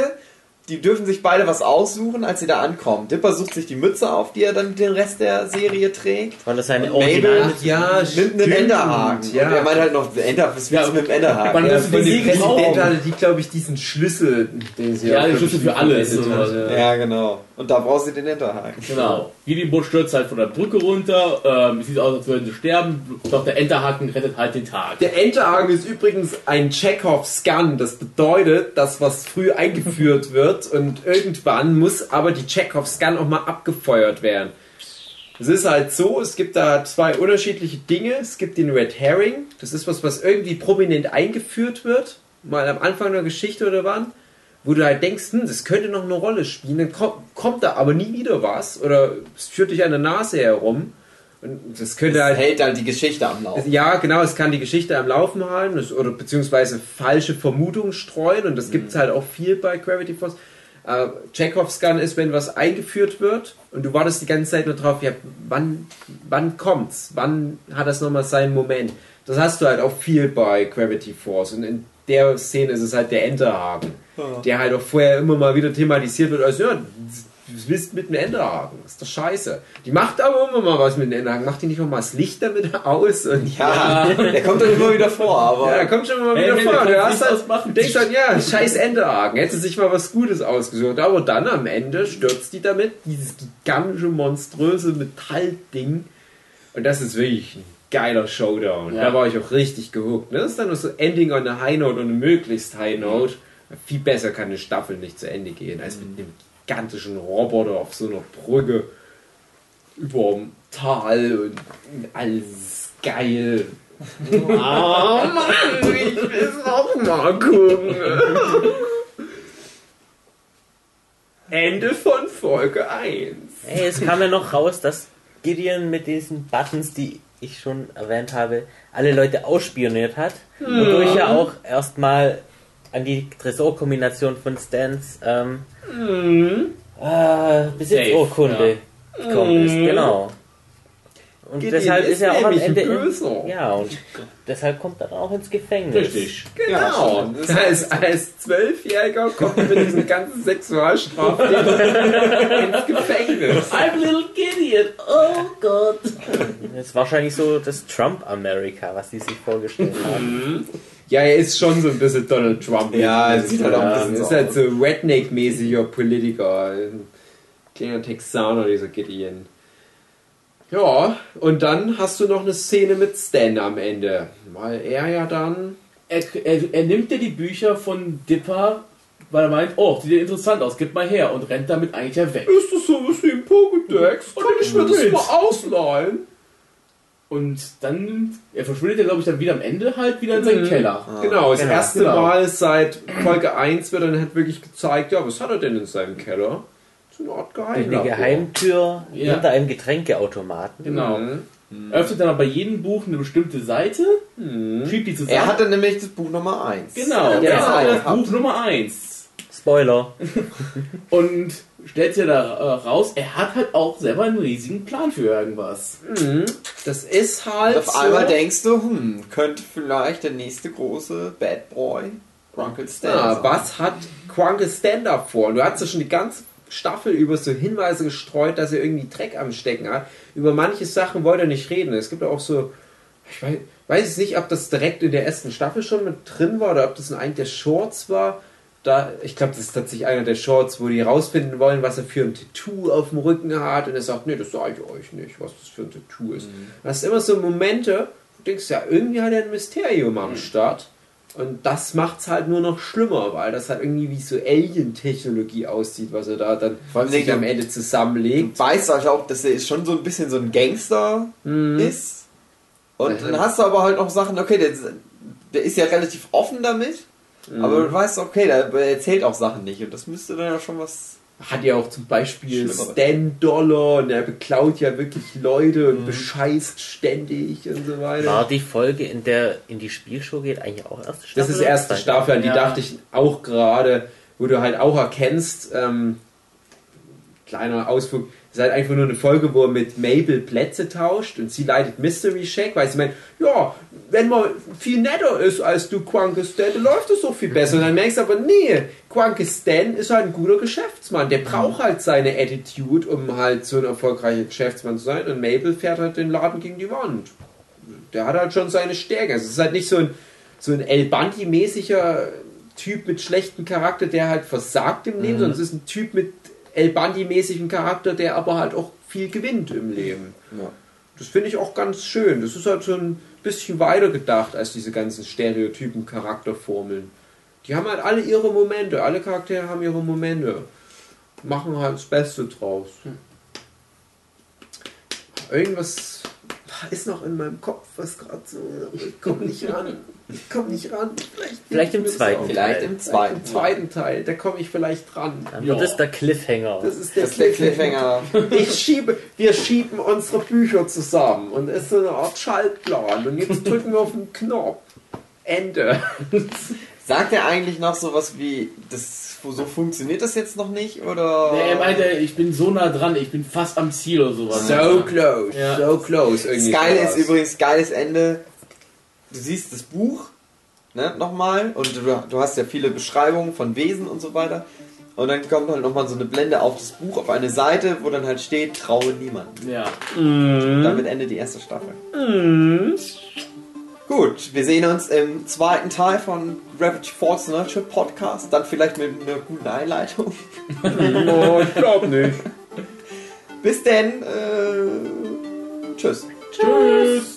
Die dürfen sich beide was aussuchen, als sie da ankommen. Dipper sucht sich die Mütze auf, die er dann den Rest der Serie trägt. Weil das Mabel Original... ja, Nimmt einen Enderhaken. Ja. Und er meint halt noch, Ender, was Ja, willst du mit dem Enderhaken? man- Ja, müssen von die Präsident hatte die, glaube ich, diesen Schlüssel, den sie Ja, den Schlüssel für alles, verwendet so. hat, Ja, genau. Und da brauchst du den Enderhaken. Genau. Gideon Bot stürzt halt von der Brücke runter. Ähm, es sieht aus, als würden sie sterben. Doch der Enterhaken rettet halt den Tag. Der Enterhaken ist übrigens ein Chekhovs Gun. Das bedeutet, dass was früh eingeführt wird und irgendwann muss aber die Chekhovs Gun auch mal abgefeuert werden. Es ist halt so, es gibt da zwei unterschiedliche Dinge. Es gibt den Red Herring. Das ist was, was irgendwie prominent eingeführt wird. Mal am Anfang der Geschichte oder wann. Wo du halt denkst, hm, das könnte noch eine Rolle spielen. Dann kommt, kommt da aber nie wieder was. Oder es führt dich an der Nase herum. Und das könnte halt Hält dann die Geschichte am Laufen. ja, genau, es kann die Geschichte am Laufen halten oder beziehungsweise falsche Vermutungen streuen und das gibt es halt auch viel bei Gravity Force. Äh, Chekhovs Gun ist, wenn was eingeführt wird und du wartest die ganze Zeit nur drauf, ja, wann, wann kommt's? Wann hat das nochmal seinen Moment? Das hast du halt auch viel bei Gravity Force und in der Szene ist es halt der Enterhaken, der halt auch vorher immer mal wieder thematisiert wird als, ja, du willst mit einem Enterhaken, das ist doch scheiße. Die macht aber immer mal was mit dem Enterhaken, macht die nicht auch mal das Licht damit aus und Ja, der kommt dann immer wieder vor, aber. ja, da kommt schon mal Hey, wieder hey, vor. der Du hast halt, ausmachen. denkst dann, ja, scheiß Enterhaken. Hätte sich mal was Gutes ausgesucht. Aber dann am Ende stürzt die damit, dieses gigantische, monströse Metallding. Und das ist wirklich ein geiler Showdown. Ja. Da war ich auch richtig gehuckt. Das ist dann noch so Ending on a High Note und eine möglichst High Note. Viel besser kann eine Staffel nicht zu Ende gehen, als mit einem gigantischen Roboter auf so einer Brücke überm Tal und alles geil. Oh Mann, ich will es auch mal gucken. Ende von Folge 1. Ey, es kam ja noch raus, dass Gideon mit diesen Buttons, die ich schon erwähnt habe, alle Leute ausspioniert hat. Wodurch er auch erstmal an die Tresorkombination von Stans ähm, äh, Besitzurkunde gekommen ist. Genau. Und Gideon deshalb ist, ist er auch am Ende. in- ja, und deshalb kommt er dann auch ins Gefängnis. Richtig. Genau. Das heißt, als Zwölfjähriger kommt man mit diesen ganzen Sexualstrafen ins Gefängnis. I'm little Gideon. Oh Gott. Das ist wahrscheinlich so das Trump-Amerika, was die sich vorgestellt haben. Ja, er ist schon so ein bisschen Donald Trump. Ja, er sieht halt auch ein bisschen Er so ist halt so Redneck-mäßiger Politiker. Ein kleiner Texaner, dieser Gideon. Ja, und dann hast du noch eine Szene mit Stan am Ende. Weil er ja dann. Er, er, er nimmt ja die Bücher von Dipper weil er meint, oh, sieht ja interessant aus, gib mal her und rennt damit eigentlich ja weg. Ist das sowas wie ein Pokédex? Kann ich mir das mal ausleihen? Und dann, er verschwindet ja, glaube ich, dann wieder am Ende halt wieder in seinen Mhm. Keller. Genau, das Genau. erste Genau. Mal seit Folge 1 wird dann halt wirklich gezeigt, ja, was hat er denn in seinem Keller? So eine Art Eine Geheimlabor. Geheimtür Ja. hinter einem Getränkeautomaten. Genau. Mhm. Öffnet dann aber bei jedem Buch eine bestimmte Seite, Mhm. schiebt die zusammen. Er hatte nämlich das Buch Nummer 1. genau, Ja, er genau. hatte das Buch Nummer 1. Spoiler. Und stellt sich da äh, raus, er hat halt auch selber einen riesigen Plan für irgendwas. Mhm. Das ist halt. Und auf einmal so, denkst du, hm, könnte vielleicht der nächste große Bad Boy Grunkle Stan ja, sein. was hat Quanke Stand-Up vor? Und du hast ja schon die ganze Staffel über so Hinweise gestreut, dass er irgendwie Dreck am Stecken hat. Über manche Sachen wollte er nicht reden. Es gibt auch so. Ich weiß, weiß es nicht, ob das direkt in der ersten Staffel schon mit drin war oder ob das in einem der Shorts war. Da, ich glaube, das ist tatsächlich einer der Shorts, wo die rausfinden wollen, was er für ein Tattoo auf dem Rücken hat. Und er sagt, nee, das sage ich euch nicht, was das für ein Tattoo ist. Das sind immer so Momente, wo du denkst, ja, irgendwie hat er ein Mysterium am Start. Und das macht es halt nur noch schlimmer, weil das halt irgendwie wie so Alien-Technologie aussieht, was er da dann Vor sich am Ende zusammenlegt. Du weißt halt auch, dass er schon so ein bisschen so ein Gangster Mhm. ist. Und Mhm. dann hast du aber halt auch Sachen, okay, der, der ist ja relativ offen damit, Mhm. aber du weißt, okay, der, der erzählt auch Sachen nicht. Und das müsste dann ja schon was. Hat ja auch zum Beispiel. Stan Dollar und er beklaut ja wirklich Leute und Mhm. bescheißt ständig und so weiter. War die Folge, in der in die Spielshow geht, eigentlich auch erste Staffel? Das ist erste? Staffel, an die Ja. dachte ich auch gerade, wo du halt auch erkennst, ähm, kleiner Ausflug, ist halt einfach nur eine Folge, wo er mit Mabel Plätze tauscht und sie leitet Mystery Shack, weil sie meint, ja, wenn man viel netter ist als du Quanke Stan, dann läuft es doch viel besser. Und dann merkst du aber, nee, Quanke Stan ist halt ein guter Geschäftsmann. Der braucht halt seine Attitude, um halt so ein erfolgreicher Geschäftsmann zu sein. Und Mabel fährt halt den Laden gegen die Wand. Der hat halt schon seine Stärke. Also es ist halt nicht so ein, so ein El Bandi-mäßiger Typ mit schlechtem Charakter, der halt versagt im Leben, sondern es ist ein Typ mit El Bandi-mäßigem Charakter, der aber halt auch viel gewinnt im Leben. Ja. Das finde ich auch ganz schön. Das ist halt so ein bisschen weiter gedacht als diese ganzen Stereotypen Charakterformeln. Die haben halt alle ihre Momente. Alle Charaktere haben ihre Momente. Machen halt das Beste draus. Irgendwas ist noch in meinem Kopf, was gerade so. Ich komme nicht ran. Ich komme nicht ran. Vielleicht, Vielleicht im zweiten auch. Vielleicht im zweiten. Im zweiten Teil. Da komme ich vielleicht dran. Dann wird Ja. es der Cliffhanger. Das ist der, Das ist der Cliffhanger. Ich schiebe, wir schieben unsere Bücher zusammen und es ist so eine Art Schaltplan und jetzt drücken wir auf den Knopf. Ende. Sagt er eigentlich noch sowas wie, das, so funktioniert das jetzt noch nicht? Oder? Nee, er meinte, ich bin so nah dran, ich bin fast am Ziel oder sowas. So close, Ja. so close. Das Irgendwie Geile sowas. ist übrigens, geiles Ende. Du siehst das Buch, ne, nochmal, und du, du hast ja viele Beschreibungen von Wesen und so weiter. Und dann kommt halt nochmal so eine Blende auf das Buch, auf eine Seite, wo dann halt steht, traue niemand. Ja. Damit endet die erste Staffel. Gut, wir sehen uns im zweiten Teil von Gravity Falls Nurture Podcast. Dann vielleicht mit einer guten Einleitung. Oh, ich glaube nicht. Bis denn. Äh, tschüss. Tschüss.